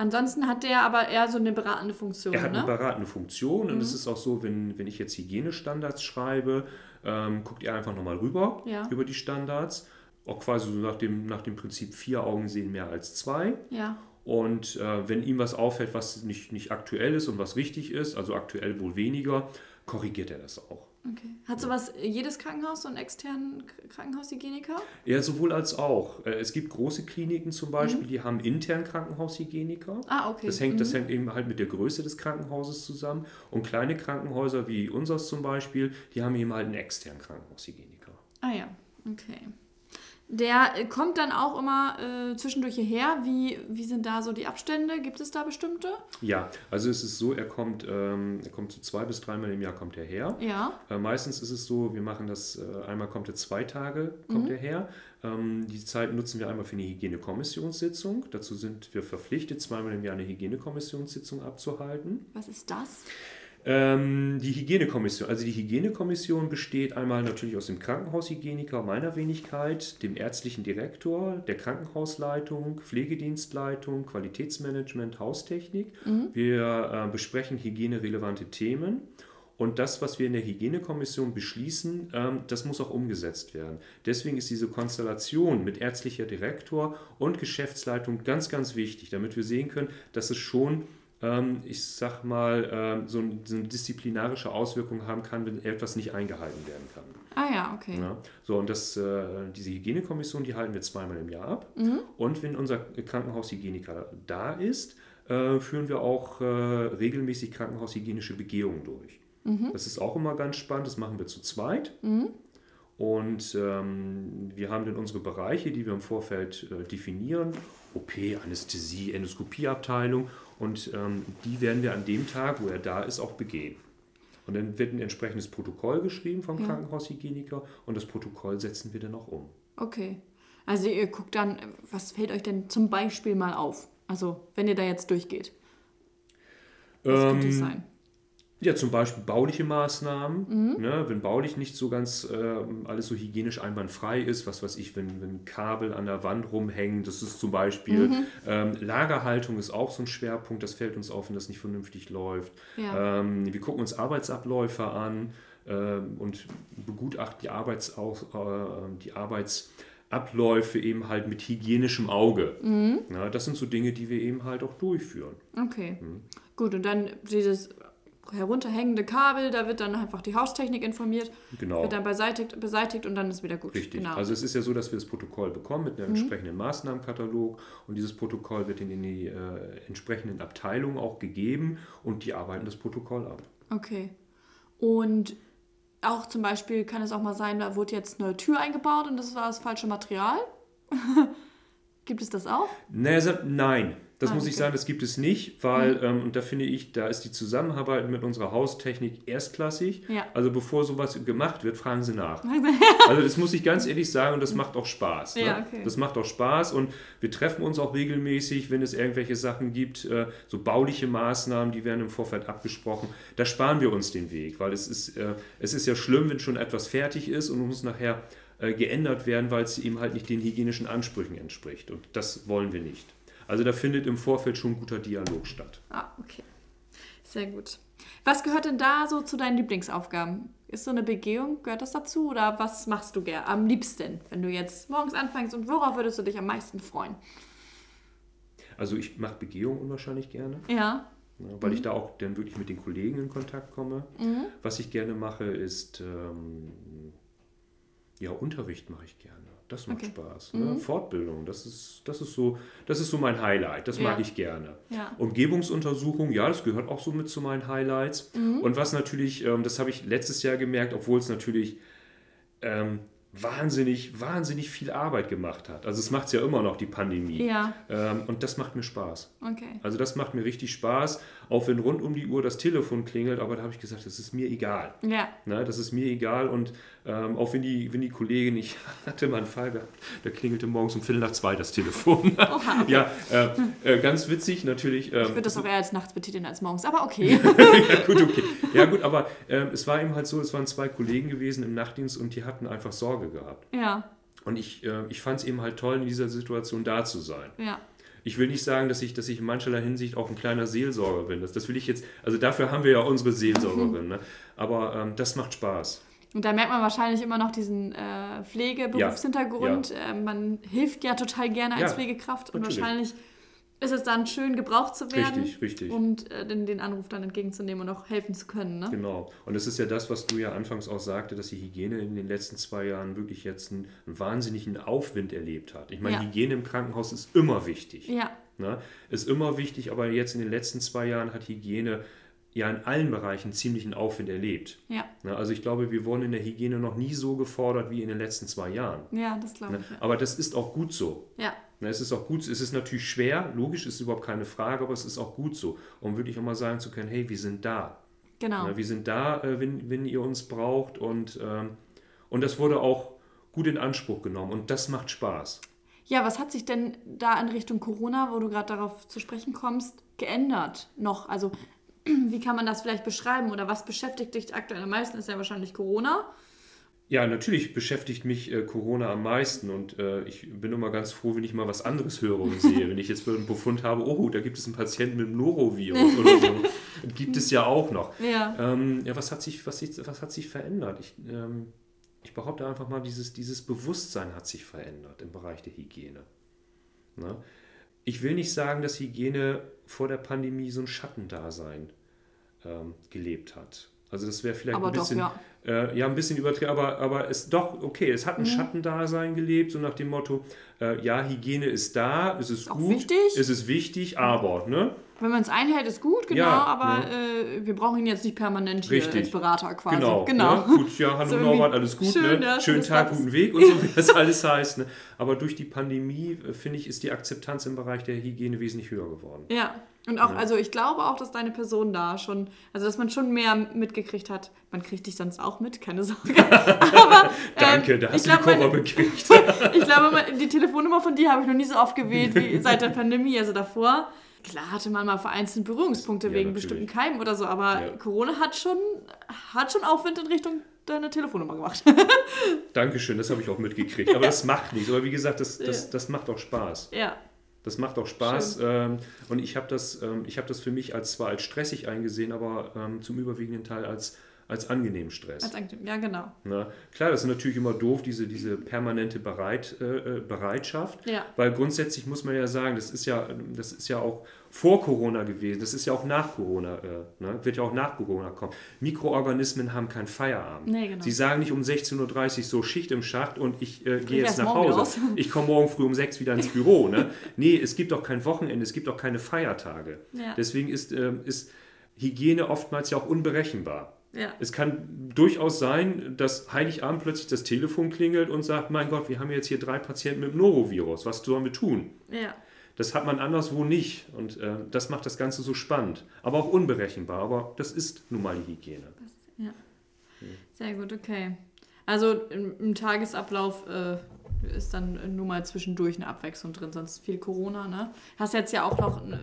Speaker 1: Ansonsten hat der aber eher so eine beratende Funktion,
Speaker 2: Er hat eine
Speaker 1: ne?
Speaker 2: beratende Funktion und es ist auch so, wenn, wenn ich jetzt Hygienestandards schreibe, ähm, guckt ihr einfach nochmal rüber
Speaker 1: Ja.
Speaker 2: über die Standards. Auch quasi so nach dem, nach dem Prinzip vier Augen sehen mehr als zwei.
Speaker 1: Ja.
Speaker 2: Und äh, wenn ihm was auffällt, was nicht, nicht aktuell ist und was richtig ist, also aktuell wohl weniger, korrigiert er das auch.
Speaker 1: Okay. Hat sowas jedes Krankenhaus so einen externen Krankenhaushygieniker?
Speaker 2: Ja, sowohl als auch. Äh, Es gibt große Kliniken zum
Speaker 1: Mhm.
Speaker 2: Beispiel, die haben intern Krankenhaushygieniker.
Speaker 1: Ah, okay.
Speaker 2: Das hängt, das
Speaker 1: Mhm.
Speaker 2: hängt eben halt mit der Größe des Krankenhauses zusammen. Und kleine Krankenhäuser wie unseres zum Beispiel, die haben eben halt einen externen Krankenhaushygieniker.
Speaker 1: Ah ja, okay. Der äh, kommt dann auch immer äh, zwischendurch hierher. Wie, wie sind da so die Abstände? Gibt es da bestimmte?
Speaker 2: Ja, also es ist so, er kommt, ähm, er kommt so zwei bis dreimal im Jahr kommt er her.
Speaker 1: Ja.
Speaker 2: Äh, meistens ist es so, wir machen das, äh, einmal kommt er zwei Tage, kommt
Speaker 1: Mhm.
Speaker 2: er her. Ähm, die Zeit nutzen wir einmal für eine Hygienekommissionssitzung. Dazu sind wir verpflichtet, zweimal im Jahr eine Hygienekommissionssitzung abzuhalten.
Speaker 1: Was ist das?
Speaker 2: Ähm, die Hygienekommission, also die Hygienekommission besteht einmal natürlich aus dem Krankenhaushygieniker meiner Wenigkeit, dem ärztlichen Direktor, der Krankenhausleitung, Pflegedienstleitung, Qualitätsmanagement, Haustechnik. Wir äh, besprechen hygienerelevante Themen. Und das, was wir in der Hygienekommission beschließen, ähm, das muss auch umgesetzt werden. Deswegen ist diese Konstellation mit ärztlicher Direktor und Geschäftsleitung ganz, ganz wichtig, damit wir sehen können, dass es schon ich sag mal, ähm, so, ein- so eine disziplinarische Auswirkung haben kann, wenn etwas nicht eingehalten werden kann.
Speaker 1: Ah ja, okay.
Speaker 2: Ja? So, und das, äh, diese Hygienekommission, die halten wir zweimal im Jahr ab. Und wenn unser Krankenhaushygieniker da ist, äh, führen wir auch äh, regelmäßig krankenhaushygienische Begehungen durch. Das ist auch immer ganz spannend, das machen wir zu zweit. Und ähm, wir haben dann unsere Bereiche, die wir im Vorfeld äh, definieren. OP, Anästhesie, Endoskopieabteilung. Und ähm, die werden wir an dem Tag, wo er da ist, auch begehen. Und dann wird ein entsprechendes Protokoll geschrieben vom
Speaker 1: Ja.
Speaker 2: Krankenhaushygieniker und das Protokoll setzen wir dann auch um.
Speaker 1: Okay. Also ihr guckt dann, was fällt euch denn zum Beispiel mal auf? Also wenn ihr da jetzt durchgeht. Was könnte es
Speaker 2: Ähm,
Speaker 1: sein?
Speaker 2: Ja, zum Beispiel bauliche Maßnahmen. Mhm. Ne, wenn baulich nicht so ganz äh, alles so hygienisch einwandfrei ist, was weiß ich, wenn, wenn Kabel an der Wand rumhängen, das ist zum Beispiel. Mhm. Ähm, Lagerhaltung ist auch so ein Schwerpunkt, das fällt uns auf, wenn das nicht vernünftig läuft. Ja. Ähm, wir gucken uns Arbeitsabläufe an ähm, und begutachten die, Arbeitsaus, äh, die Arbeitsabläufe eben halt mit hygienischem Auge. Mhm. Ja, das sind so Dinge, die wir eben halt auch durchführen.
Speaker 1: Okay. Mhm. Gut, und dann dieses herunterhängende Kabel, da wird dann einfach die Haustechnik informiert, genau. wird dann beseitigt, beseitigt und dann ist wieder gut.
Speaker 2: Richtig. Genau. Also es ist ja so, dass wir das Protokoll bekommen mit einem mhm. entsprechenden Maßnahmenkatalog und dieses Protokoll wird in die äh, entsprechenden Abteilungen auch gegeben und die arbeiten das Protokoll ab.
Speaker 1: Okay. Und auch zum Beispiel kann es auch mal sein, da wurde jetzt eine Tür eingebaut und das war das falsche Material. Gibt es das auch?
Speaker 2: Nein. Das ah, muss ich sagen, das gibt es nicht, weil, mhm. ähm, und da finde ich, da ist die Zusammenarbeit mit unserer Haustechnik erstklassig. Ja. Also bevor sowas gemacht wird, fragen Sie nach. also das muss ich ganz ehrlich sagen und das macht auch Spaß. Ne? Ja, okay. Das macht auch Spaß und wir treffen uns auch regelmäßig, wenn es irgendwelche Sachen gibt, äh, so bauliche Maßnahmen, die werden im Vorfeld abgesprochen. Da sparen wir uns den Weg, weil es ist, äh, es ist ja schlimm, wenn schon etwas fertig ist und muss nachher äh, geändert werden, weil es eben halt nicht den hygienischen Ansprüchen entspricht. Und das wollen wir nicht. Also da findet im Vorfeld schon guter Dialog statt.
Speaker 1: Ah, okay. Sehr gut. Was gehört denn da so zu deinen Lieblingsaufgaben? Ist so eine Begehung, gehört das dazu? Oder was machst du gern am liebsten, wenn du jetzt morgens anfängst und worauf würdest du dich am meisten freuen?
Speaker 2: Also ich mache Begehung unwahrscheinlich gerne.
Speaker 1: Ja.
Speaker 2: ja weil mhm. ich da auch dann wirklich mit den Kollegen in Kontakt komme. Mhm. Was ich gerne mache, ist ähm, ja, Unterricht mache ich gerne. Das macht okay. Spaß. Ne? Mhm. Fortbildung, das ist, das, ist so, das ist so mein Highlight. Das ja. mag ich gerne. Ja. Umgebungsuntersuchung, ja, das gehört auch so mit zu meinen Highlights. Mhm. Und was natürlich, ähm, das habe ich letztes Jahr gemerkt, obwohl es natürlich ähm, wahnsinnig, wahnsinnig viel Arbeit gemacht hat. Also es macht es ja immer noch, die Pandemie. Ja. Ähm, und das macht mir Spaß. Okay. Also das macht mir richtig Spaß, auch wenn rund um die Uhr das Telefon klingelt, aber da habe ich gesagt, das ist mir egal. Ja. Na, das ist mir egal und ähm, auch wenn die, wenn die Kollegin, ich hatte mal einen Fall gehabt, da klingelte morgens um Viertel nach zwei das Telefon. Oha. Ja, äh, äh, ganz witzig natürlich.
Speaker 1: Ähm, ich würde das auch eher als nachts betiteln als morgens, aber okay.
Speaker 2: ja, gut, okay. Ja, gut, aber äh, es war eben halt so, es waren zwei Kollegen gewesen im Nachtdienst und die hatten einfach Sorge gehabt. Ja. Und ich, äh, ich fand es eben halt toll, in dieser Situation da zu sein. Ja ich will nicht sagen, dass ich, dass ich in mancherlei Hinsicht auch ein kleiner Seelsorger bin. Das, das will ich jetzt, also dafür haben wir ja unsere Seelsorgerin. Ne? Aber ähm, das macht Spaß.
Speaker 1: Und da merkt man wahrscheinlich immer noch diesen äh, Pflegeberufshintergrund. Ja, ja. Äh, man hilft ja total gerne als ja, Pflegekraft und natürlich. wahrscheinlich ist es dann schön, gebraucht zu werden.
Speaker 2: Richtig, richtig.
Speaker 1: Und äh, den, den Anruf dann entgegenzunehmen und auch helfen zu können. Ne?
Speaker 2: Genau. Und das ist ja das, was du ja anfangs auch sagte, dass die Hygiene in den letzten zwei Jahren wirklich jetzt einen, einen wahnsinnigen Aufwind erlebt hat. Ich meine, ja. Hygiene im Krankenhaus ist immer wichtig. Ja. Ne? Ist immer wichtig, aber jetzt in den letzten zwei Jahren hat Hygiene ja in allen Bereichen ziemlichen Aufwind erlebt. Ja. Ne? Also ich glaube, wir wurden in der Hygiene noch nie so gefordert wie in den letzten zwei Jahren.
Speaker 1: Ja, das glaube
Speaker 2: ne? ich. Aber das ist auch gut so. Ja. Es ist auch gut, es ist natürlich schwer, logisch ist überhaupt keine Frage, aber es ist auch gut so, um wirklich auch mal sagen zu können, hey, wir sind da. Genau. Wir sind da, äh, wenn, wenn ihr uns braucht und, ähm, und das wurde auch gut in Anspruch genommen und das macht Spaß.
Speaker 1: Ja, was hat sich denn da in Richtung Corona, wo du gerade darauf zu sprechen kommst, geändert noch? Also wie kann man das vielleicht beschreiben oder was beschäftigt dich aktuell am meisten? Ist ja wahrscheinlich Corona.
Speaker 2: Ja, natürlich beschäftigt mich äh, Corona am meisten und äh, ich bin immer ganz froh, wenn ich mal was anderes höre und sehe. wenn ich jetzt einen Befund habe, oh, da gibt es einen Patienten mit dem Norovirus oder so. gibt es ja auch noch. Ja, ähm, ja was, hat sich, was, was hat sich verändert? Ich, ähm, ich behaupte einfach mal, dieses, dieses Bewusstsein hat sich verändert im Bereich der Hygiene. Na? Ne? Ich will nicht sagen, dass Hygiene vor der Pandemie so ein Schattendasein ähm, gelebt hat. Also das wäre vielleicht aber ein bisschen, doch, ja. Äh, ja. ein bisschen übertrieben, aber, aber es doch, okay, es hat ein mhm. Schattendasein gelebt, so nach dem Motto, äh, ja, Hygiene ist da, es ist, ist gut, wichtig. es ist wichtig, aber, ne?
Speaker 1: Wenn man es einhält, ist gut, genau, ja, aber ne? äh, wir brauchen ihn jetzt nicht permanent hier Richtig. als Berater quasi.
Speaker 2: Genau. genau. Ja, gut, ja, hallo so Norbert, alles gut, schön, ne? Schönen Tag, guten Weg und so, wie das alles heißt. Ne? Aber durch die Pandemie, äh, finde ich, ist die Akzeptanz im Bereich der Hygiene wesentlich höher geworden.
Speaker 1: Ja, und auch, ja. also ich glaube auch, dass deine Person da schon, also dass man schon mehr mitgekriegt hat. Man kriegt dich sonst auch mit, keine Sorge.
Speaker 2: Aber, ähm, Danke, da hast du glaub, die Kurve gekriegt.
Speaker 1: ich glaube, die Telefonnummer von dir habe ich noch nie so oft gewählt wie seit der Pandemie, also davor. Klar hatte man mal vereinzelt Berührungspunkte
Speaker 2: Ja,
Speaker 1: wegen
Speaker 2: natürlich.
Speaker 1: bestimmten Keimen oder so, aber
Speaker 2: Ja.
Speaker 1: Corona hat schon, hat schon Aufwind in Richtung deiner Telefonnummer gemacht.
Speaker 2: Dankeschön, das habe ich auch mitgekriegt. Aber das macht nichts. Aber wie gesagt, das, das, das macht auch Spaß.
Speaker 1: ja,
Speaker 2: Das macht auch Spaß. Ähm, und ich habe das, ähm, ich hab das für mich als zwar als stressig eingesehen, aber ähm, zum überwiegenden Teil als, als angenehmen Stress.
Speaker 1: als angenehm. ja genau.
Speaker 2: Na, klar, das ist natürlich immer doof, diese, diese permanente Bereit, äh, äh, Bereitschaft.
Speaker 1: Ja.
Speaker 2: Weil grundsätzlich muss man ja sagen, das ist ja, das ist ja auch vor Corona gewesen, das ist ja auch nach Corona, äh, ne? wird ja auch nach Corona kommen. Mikroorganismen haben keinen Feierabend.
Speaker 1: Nee, genau.
Speaker 2: Sie sagen nicht um 16.30 Uhr so Schicht im Schacht und ich äh, gehe jetzt nach Hause. Ich komme morgen früh um 6 wieder ins Büro. Ne? Nee, es gibt auch kein Wochenende, es gibt auch keine Feiertage.
Speaker 1: Ja.
Speaker 2: Deswegen ist, ähm, ist Hygiene oftmals ja auch unberechenbar.
Speaker 1: Ja.
Speaker 2: Es kann durchaus sein, dass Heiligabend plötzlich das Telefon klingelt und sagt, mein Gott, wir haben jetzt hier drei Patienten mit dem Norovirus, was sollen wir tun?
Speaker 1: Ja.
Speaker 2: Das hat man anderswo nicht und äh, das macht das Ganze so spannend, aber auch unberechenbar, aber das ist nun mal die Hygiene.
Speaker 1: Ja. Sehr gut, okay. Also im, im Tagesablauf äh, ist dann nur mal zwischendurch eine Abwechslung drin, sonst viel Corona, ne? Hast jetzt ja auch noch, eine,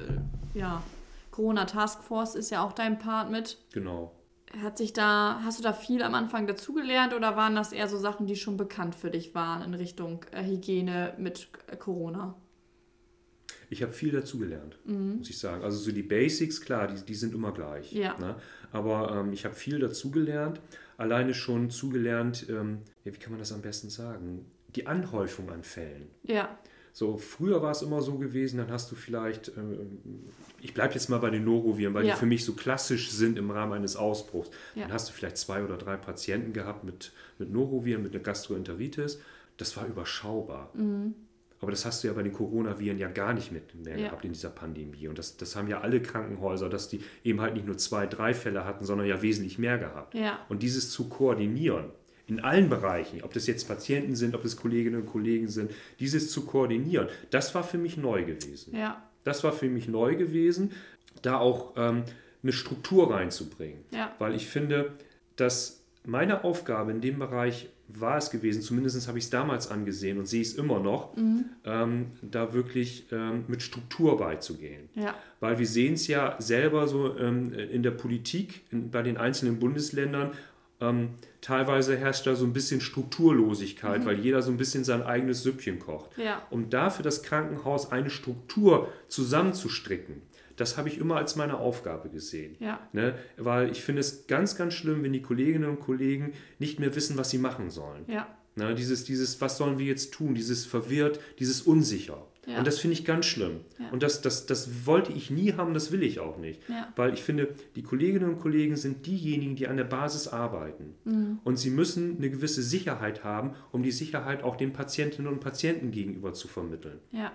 Speaker 1: ja, Corona Taskforce ist ja auch dein Part mit.
Speaker 2: Genau.
Speaker 1: Hat sich da, hast du da viel am Anfang dazugelernt oder waren das eher so Sachen, die schon bekannt für dich waren in Richtung äh, Hygiene mit äh, Corona?
Speaker 2: Ich habe viel dazugelernt, muss ich sagen. Also so die Basics, klar, die, die sind immer gleich.
Speaker 1: Ja.
Speaker 2: Ne? Aber ähm, ich habe viel dazugelernt, alleine schon zugelernt, ähm, ja, wie kann man das am besten sagen? Die Anhäufung an Fällen.
Speaker 1: Ja,
Speaker 2: So, früher war es immer so gewesen, dann hast du vielleicht, ähm, ich bleibe jetzt mal bei den Noroviren, weil
Speaker 1: Ja.
Speaker 2: die für mich so klassisch sind im Rahmen eines Ausbruchs.
Speaker 1: Ja.
Speaker 2: Dann hast du vielleicht zwei oder drei Patienten gehabt mit, mit Noroviren, mit einer Gastroenteritis. Das war überschaubar. Aber das hast du ja bei den Coronaviren ja gar nicht mit mehr
Speaker 1: Ja.
Speaker 2: gehabt in dieser Pandemie. Und das, das haben ja alle Krankenhäuser, dass die eben halt nicht nur zwei, drei Fälle hatten, sondern ja wesentlich mehr gehabt.
Speaker 1: Ja.
Speaker 2: Und dieses zu koordinieren, in allen Bereichen, ob das jetzt Patienten sind, ob das Kolleginnen und Kollegen sind, dieses zu koordinieren, das war für mich neu gewesen.
Speaker 1: ja,
Speaker 2: Das war für mich neu gewesen, da auch ähm, eine Struktur reinzubringen.
Speaker 1: Ja.
Speaker 2: Weil ich finde, dass meine Aufgabe in dem Bereich war es gewesen, zumindest habe ich es damals angesehen und sehe es immer noch, ähm, da wirklich ähm, mit Struktur beizugehen.
Speaker 1: ja,
Speaker 2: Weil wir sehen es ja selber so ähm, in der Politik, in, bei den einzelnen Bundesländern, ähm, teilweise herrscht da so ein bisschen Strukturlosigkeit, weil jeder so ein bisschen sein eigenes Süppchen kocht.
Speaker 1: Ja.
Speaker 2: Um dafür das Krankenhaus eine Struktur zusammenzustricken, das habe ich immer als meine Aufgabe gesehen.
Speaker 1: Ja.
Speaker 2: Ne? Weil ich finde es ganz, ganz schlimm, wenn die Kolleginnen und Kollegen nicht mehr wissen, was sie machen sollen.
Speaker 1: ja,
Speaker 2: Ne? Dieses, dieses, was sollen wir jetzt tun, dieses verwirrt, dieses unsicher.
Speaker 1: Ja.
Speaker 2: Und das finde ich ganz schlimm.
Speaker 1: Ja.
Speaker 2: Und das, das, das wollte ich nie haben, das will ich auch nicht.
Speaker 1: Ja.
Speaker 2: Weil ich finde, die Kolleginnen und Kollegen sind diejenigen, die an der Basis arbeiten.
Speaker 1: Mhm.
Speaker 2: Und sie müssen eine gewisse Sicherheit haben, um die Sicherheit auch den Patientinnen und Patienten gegenüber zu vermitteln.
Speaker 1: ja?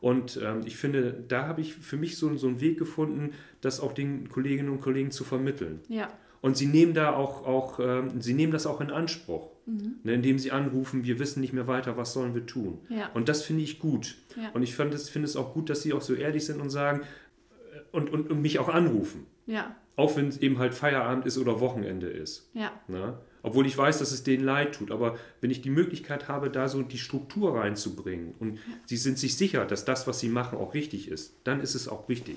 Speaker 2: Und ähm, ich finde, da habe ich für mich so, so einen Weg gefunden, das auch den Kolleginnen und Kollegen zu vermitteln.
Speaker 1: ja,
Speaker 2: Und sie nehmen da auch, auch ähm, sie nehmen das auch in Anspruch,
Speaker 1: Mhm.
Speaker 2: ne, indem sie anrufen, wir wissen nicht mehr weiter, was sollen wir tun.
Speaker 1: Ja.
Speaker 2: Und das finde ich gut.
Speaker 1: Ja.
Speaker 2: Und ich fand es, finde es auch gut, dass sie auch so ehrlich sind und sagen äh, und, und, und mich auch anrufen.
Speaker 1: ja,
Speaker 2: Auch wenn es eben halt Feierabend ist oder Wochenende ist.
Speaker 1: ja,
Speaker 2: Ne? Obwohl ich weiß, dass es denen leid tut. Aber wenn ich die Möglichkeit habe, da so die Struktur reinzubringen und sie sind sich sicher, dass das, was sie machen, auch richtig ist, dann ist es auch richtig.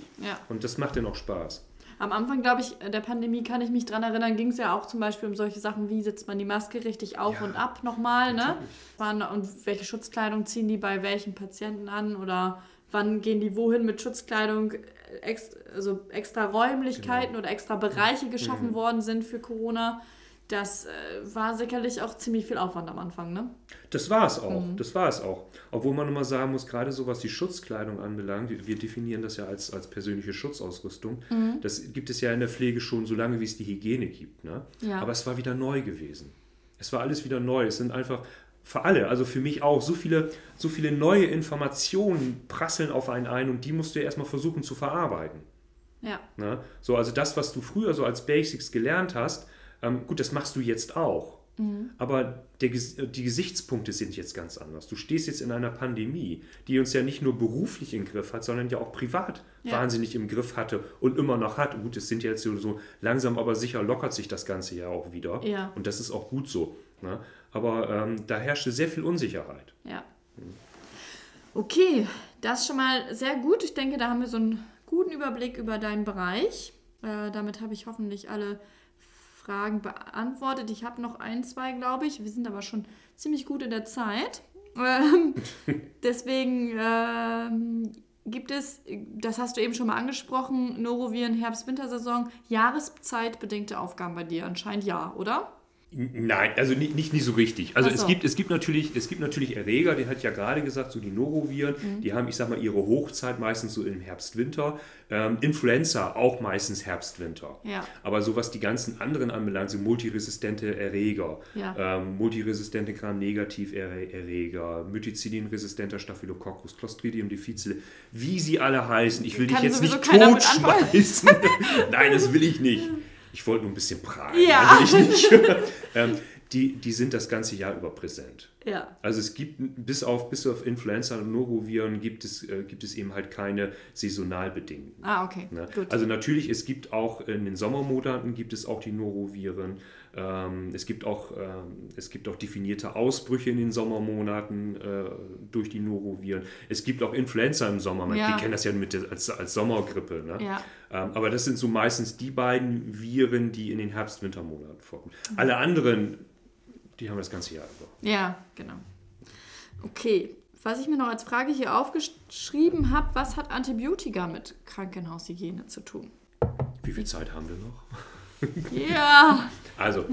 Speaker 2: Und das macht dann auch Spaß.
Speaker 1: Am Anfang, glaube ich, der Pandemie kann ich mich dran erinnern, ging es ja auch zum Beispiel um solche Sachen, wie setzt man die Maske richtig auf
Speaker 2: Ja,
Speaker 1: und ab nochmal, ne? Wann, und welche Schutzkleidung ziehen die bei welchen Patienten an oder wann gehen die wohin mit Schutzkleidung, ex, also extra Räumlichkeiten
Speaker 2: Genau.
Speaker 1: oder extra Bereiche
Speaker 2: Mhm.
Speaker 1: geschaffen worden sind für Corona. Das äh, war sicherlich auch ziemlich viel Aufwand am Anfang, ne?
Speaker 2: Das war es auch.
Speaker 1: Mhm.
Speaker 2: Das war es auch. Obwohl man immer sagen muss, gerade so was die Schutzkleidung anbelangt, wir- definieren das ja als, als persönliche Schutzausrüstung.
Speaker 1: Mhm.
Speaker 2: Das gibt es ja in der Pflege schon so lange, wie es die Hygiene gibt. Ne?
Speaker 1: Ja.
Speaker 2: Aber es war wieder neu gewesen. Es war alles wieder neu. Es sind einfach für alle, also für mich auch, so viele, so viele neue Informationen prasseln auf einen ein und die musst du ja erstmal versuchen zu verarbeiten.
Speaker 1: Ja,
Speaker 2: Ne? So, also das, was du früher so als Basics gelernt hast, ähm, gut, das machst du jetzt auch. Aber der, äh, die Gesichtspunkte sind jetzt ganz anders. Du stehst jetzt in einer Pandemie, die uns ja nicht nur beruflich im Griff hat, sondern ja auch privat
Speaker 1: Ja.
Speaker 2: wahnsinnig im Griff hatte und immer noch hat. Gut, es sind ja jetzt so, so langsam, aber sicher lockert sich das Ganze ja auch wieder.
Speaker 1: Ja.
Speaker 2: Und das ist auch gut so. Ne? Aber ähm, da herrschte sehr viel Unsicherheit.
Speaker 1: ja. Okay, Das ist schon mal sehr gut. Ich denke, da haben wir so einen guten Überblick über deinen Bereich. Äh, damit habe ich hoffentlich alle Fragen beantwortet. Ich habe noch ein, zwei, glaube ich. Wir sind aber schon ziemlich gut in der Zeit. Ähm, deswegen ähm, gibt es, das hast du eben schon mal angesprochen, Noroviren Herbst-Wintersaison, jahreszeitbedingte Aufgaben bei dir anscheinend ja, oder?
Speaker 2: Nein, also nicht, nicht, nicht so richtig. Also so. es, gibt, es, gibt natürlich, es gibt natürlich Erreger, den hat ja gerade gesagt, so die Noroviren, mhm. die haben, ich sag mal, ihre Hochzeit meistens so im Herbst, Winter. Ähm, Influenza auch meistens Herbst, Winter. Ja. Aber so was die ganzen anderen anbelangt, so multiresistente Erreger, ja. ähm, multiresistente Gram-Negativ-Erreger, Mycilin-resistenter Staphylococcus, Clostridium difficile, wie sie alle heißen. Ich will dich jetzt nicht totschmeißen. Nein, das will ich nicht. Ich wollte nur ein bisschen prahlen. Ja. Also ich nicht. ähm, die, die sind das ganze Jahr über präsent. Ja. Also es gibt bis auf, bis auf Influenza und Noroviren gibt es, äh, gibt es eben halt keine saisonal bedingten.
Speaker 1: Ah, okay. Ne?
Speaker 2: Gut. Also natürlich, es gibt auch in den Sommermonaten gibt es auch die Noroviren. Ähm, es, gibt auch, ähm, es gibt auch definierte Ausbrüche in den Sommermonaten äh, durch die Noroviren. Es gibt auch Influenza im Sommer. Man, ja. Wir kennen das ja mit der, als, als Sommergrippe. Ne? Ja. Ähm, aber das sind so meistens die beiden Viren, die in den Herbst-Wintermonaten vorkommen. Mhm. Alle anderen, die haben das ganze Jahr über.
Speaker 1: Ja, genau. Okay, was ich mir noch als Frage hier aufgeschrieben habe, was hat Antibiotika mit Krankenhaushygiene zu tun?
Speaker 2: Wie viel Zeit haben wir noch?
Speaker 1: Ja.
Speaker 2: Also,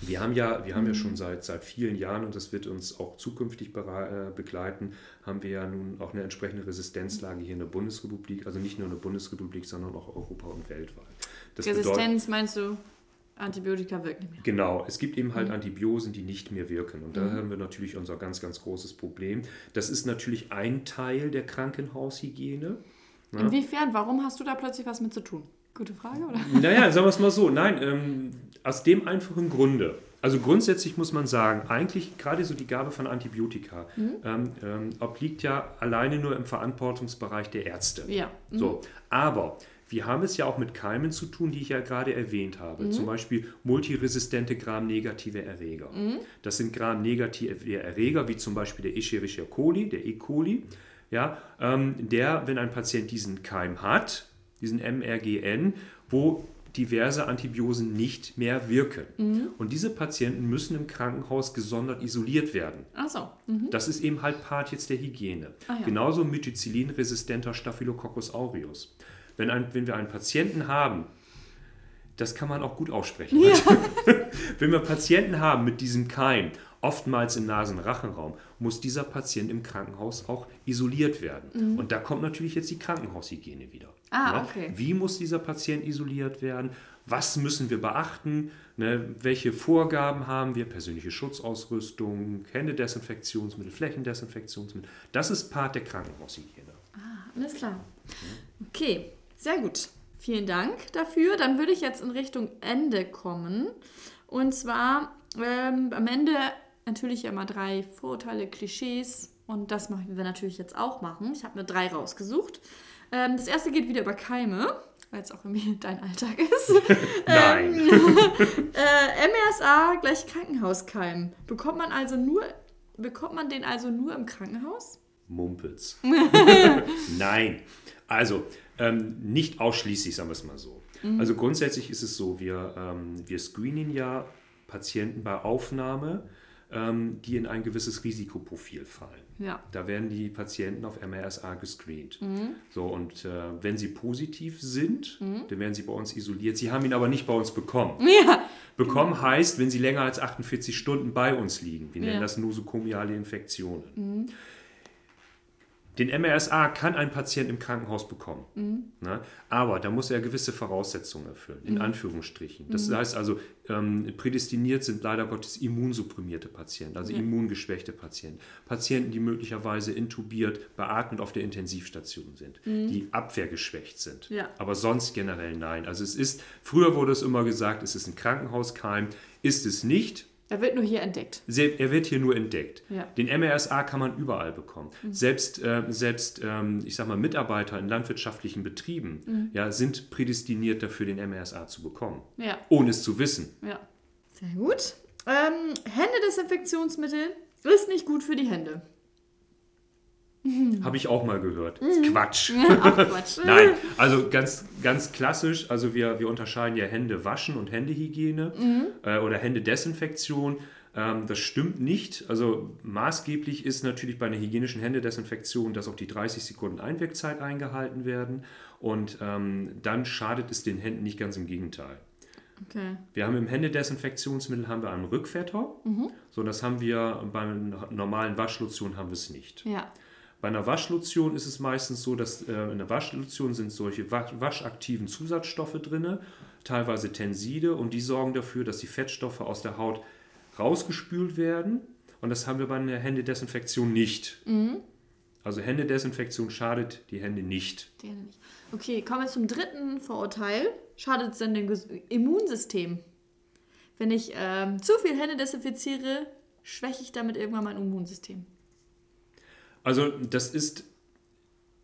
Speaker 2: wir haben ja, wir haben ja schon seit, seit vielen Jahren, und das wird uns auch zukünftig äh, begleiten, haben wir ja nun auch eine entsprechende Resistenzlage hier in der Bundesrepublik, also nicht nur in der Bundesrepublik, sondern auch Europa und weltweit.
Speaker 1: Das Resistenz bedeutet, meinst du? Antibiotika wirken nicht mehr.
Speaker 2: Genau, es gibt eben halt mhm. Antibiosen, die nicht mehr wirken. Und da mhm. haben wir natürlich unser ganz, ganz großes Problem. Das ist natürlich ein Teil der Krankenhaushygiene.
Speaker 1: Inwiefern? Warum hast du da plötzlich was mit zu tun? Gute Frage, oder?
Speaker 2: Naja, sagen wir es mal so. Nein, ähm, aus dem einfachen Grunde. Also grundsätzlich muss man sagen, eigentlich gerade so die Gabe von Antibiotika mhm. ähm, ähm, obliegt ja alleine nur im Verantwortungsbereich der Ärzte.
Speaker 1: Ja.
Speaker 2: Mhm. So, aber wir haben es ja auch mit Keimen zu tun, die ich ja gerade erwähnt habe. Mhm. Zum Beispiel multiresistente Gram-negative Erreger. Mhm. Das sind Gram-negative Erreger, wie zum Beispiel der Escherichia coli, der E. coli. Ja, ähm, der, wenn ein Patient diesen Keim hat, diesen MRGN, wo diverse Antibiosen nicht mehr wirken. Mhm. Und diese Patienten müssen im Krankenhaus gesondert isoliert werden.
Speaker 1: Ach so. Mhm.
Speaker 2: Das ist eben halt Part jetzt der Hygiene. Ah, ja. Genauso Methicillin-resistenter Staphylococcus aureus. Wenn, ein, wenn wir einen Patienten haben, das kann man auch gut aussprechen. Ja. wenn wir Patienten haben mit diesem Keim oftmals im Nasenrachenraum, muss dieser Patient im Krankenhaus auch isoliert werden. Mhm. Und da kommt natürlich jetzt die Krankenhaushygiene wieder.
Speaker 1: Ah, ne? okay.
Speaker 2: Wie muss dieser Patient isoliert werden? Was müssen wir beachten? Ne? Welche Vorgaben haben wir? Persönliche Schutzausrüstung, Händedesinfektionsmittel, Flächendesinfektionsmittel. Das ist Part der Krankenhaushygiene.
Speaker 1: Ah, alles klar. Okay, sehr gut. Vielen Dank dafür. Dann würde ich jetzt in Richtung Ende kommen. Und zwar ähm, am Ende natürlich immer drei Vorurteile, Klischees und das möchten wir natürlich jetzt auch machen. Ich habe mir drei rausgesucht. Ähm, das erste geht wieder über Keime, weil es auch irgendwie dein Alltag ist.
Speaker 2: Nein. Ähm,
Speaker 1: äh, MRSA gleich Krankenhauskeim. Bekommt man also nur, bekommt man den also nur im Krankenhaus?
Speaker 2: Mumpels. Nein. Also, ähm, nicht ausschließlich, sagen wir es mal so. Mhm. Also grundsätzlich ist es so, wir, ähm, wir screenen ja Patienten bei Aufnahme ähm, die in ein gewisses Risikoprofil fallen.
Speaker 1: Ja.
Speaker 2: Da werden die Patienten auf MRSA gescreent. Mhm. So, und äh, wenn sie positiv sind, mhm. dann werden sie bei uns isoliert. Sie haben ihn aber nicht bei uns bekommen.
Speaker 1: Ja.
Speaker 2: Bekommen heißt, wenn sie länger als 48 Stunden bei uns liegen. Wir nennen ja. das nosokomiale Infektionen. Mhm. Den MRSA kann ein Patient im Krankenhaus bekommen. Mhm. Ne? Aber da muss er gewisse Voraussetzungen erfüllen, in mhm. Anführungsstrichen. Das mhm. heißt also, ähm, prädestiniert sind leider Gottes immunsupprimierte Patienten, also ja. immungeschwächte Patienten. Patienten, die möglicherweise intubiert, beatmet auf der Intensivstation sind, mhm. die abwehrgeschwächt sind.
Speaker 1: Ja.
Speaker 2: Aber sonst generell nein. Also es ist, früher wurde es immer gesagt, es ist ein Krankenhauskeim, ist es nicht
Speaker 1: er wird nur hier entdeckt.
Speaker 2: Er wird hier nur entdeckt.
Speaker 1: Ja.
Speaker 2: Den MRSA kann man überall bekommen. Mhm. Selbst, äh, selbst ähm, ich sag mal, Mitarbeiter in landwirtschaftlichen Betrieben mhm. ja, sind prädestiniert dafür, den MRSA zu bekommen.
Speaker 1: Ja.
Speaker 2: Ohne es zu wissen.
Speaker 1: Ja. Sehr gut. Ähm, Händedesinfektionsmittel ist nicht gut für die Hände.
Speaker 2: Habe ich auch mal gehört. Quatsch.
Speaker 1: Ach, Quatsch.
Speaker 2: Nein, also ganz, ganz klassisch, also wir, wir unterscheiden ja Hände waschen und Händehygiene äh, oder Händedesinfektion. Ähm, das stimmt nicht. Also maßgeblich ist natürlich bei einer hygienischen Händedesinfektion, dass auch die 30 Sekunden Einwirkzeit eingehalten werden und ähm, dann schadet es den Händen nicht ganz im Gegenteil.
Speaker 1: Okay.
Speaker 2: Wir haben im Händedesinfektionsmittel haben wir einen Rückfetter. So, das haben wir bei einer normalen Waschlotion haben wir es nicht.
Speaker 1: Ja.
Speaker 2: Bei einer Waschlotion ist es meistens so, dass äh, in der Waschlotion sind solche wa waschaktiven Zusatzstoffe drin, teilweise Tenside, und die sorgen dafür, dass die Fettstoffe aus der Haut rausgespült werden. Und das haben wir bei einer Händedesinfektion nicht. Also Händedesinfektion schadet die Hände nicht.
Speaker 1: Die Hände nicht. Okay, kommen wir zum dritten Vorurteil. Schadet es denn dem Immunsystem? Wenn ich ähm, zu viel Hände desinfiziere, schwäche ich damit irgendwann mein Immunsystem.
Speaker 2: Also das ist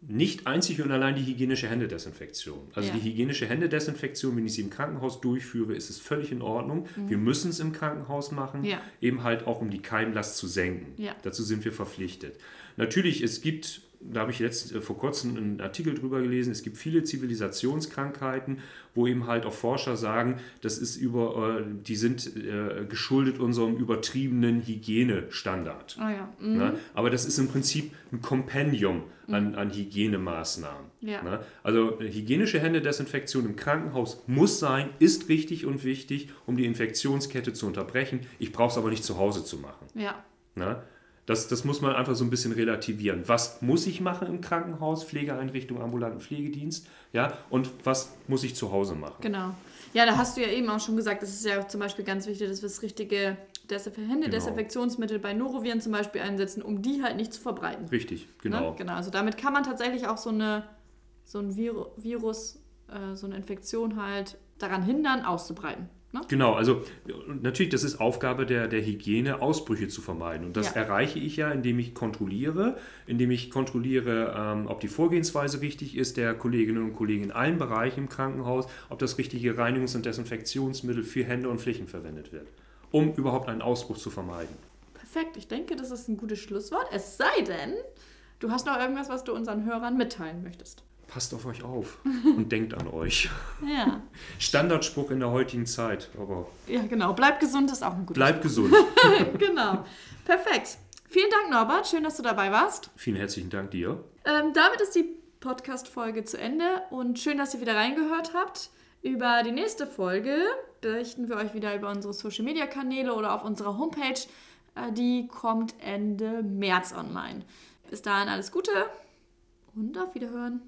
Speaker 2: nicht einzig und allein die hygienische Händedesinfektion. Also
Speaker 1: Ja.
Speaker 2: die hygienische Händedesinfektion, wenn ich sie im Krankenhaus durchführe, ist es völlig in Ordnung. Wir müssen es im Krankenhaus machen,
Speaker 1: Mhm. Ja.
Speaker 2: eben halt auch um die Keimlast zu senken.
Speaker 1: Ja.
Speaker 2: Dazu sind wir verpflichtet. Natürlich, es gibt, da habe ich jetzt äh, vor kurzem einen Artikel drüber gelesen, es gibt viele Zivilisationskrankheiten, wo eben halt auch Forscher sagen, das ist über, äh, die sind äh, geschuldet unserem übertriebenen Hygienestandard.
Speaker 1: Ah ja. Mhm.
Speaker 2: Ne? Aber das ist im Prinzip ein Kompendium an, an Hygienemaßnahmen.
Speaker 1: Ja.
Speaker 2: Ne? Also hygienische Händedesinfektion im Krankenhaus muss sein, ist richtig und wichtig, um die Infektionskette zu unterbrechen. Ich brauche es aber nicht zu Hause zu machen.
Speaker 1: Ja.
Speaker 2: Ne? Das, das muss man einfach so ein bisschen relativieren. Was muss ich machen im Krankenhaus, Pflegeeinrichtung, ambulanten Pflegedienst? Ja? Und was muss ich zu Hause machen?
Speaker 1: Genau. Ja, da hast du ja eben auch schon gesagt, das ist ja zum Beispiel ganz wichtig, dass wir das richtige Desinf Händedesinfektionsmittel bei Noroviren zum Beispiel einsetzen, um die halt nicht zu verbreiten.
Speaker 2: Richtig, genau.
Speaker 1: Ne? genau. Also damit kann man tatsächlich auch so, eine, so ein Viru Virus, äh, so eine Infektion halt daran hindern, auszubreiten. Ne?
Speaker 2: Genau, also natürlich, das ist Aufgabe der, der Hygiene, Ausbrüche zu vermeiden. Und das
Speaker 1: Ja.
Speaker 2: erreiche ich ja, indem ich kontrolliere, indem ich kontrolliere, ähm, ob die Vorgehensweise richtig ist der Kolleginnen und Kollegen in allen Bereichen im Krankenhaus, ob das richtige Reinigungs- und Desinfektionsmittel für Hände und Flächen verwendet wird, um überhaupt einen Ausbruch zu vermeiden.
Speaker 1: Perfekt, ich denke, das ist ein gutes Schlusswort. Es sei denn, du hast noch irgendwas, was du unseren Hörern mitteilen möchtest.
Speaker 2: Passt auf euch auf und denkt an euch.
Speaker 1: Ja,
Speaker 2: Standardspruch in der heutigen Zeit, aber
Speaker 1: ja genau. Bleib gesund ist auch ein gutes
Speaker 2: bleibt gesund.
Speaker 1: Genau. Perfekt. Vielen Dank, Norbert. Schön, dass du dabei warst.
Speaker 2: Vielen herzlichen Dank dir.
Speaker 1: Ähm, damit ist die Podcast-Folge zu Ende und schön, dass ihr wieder reingehört habt. Über die nächste Folge berichten wir euch wieder über unsere Social-Media-Kanäle oder auf unserer Homepage. Äh, die kommt Ende März online. Bis dahin alles Gute und auf Wiederhören.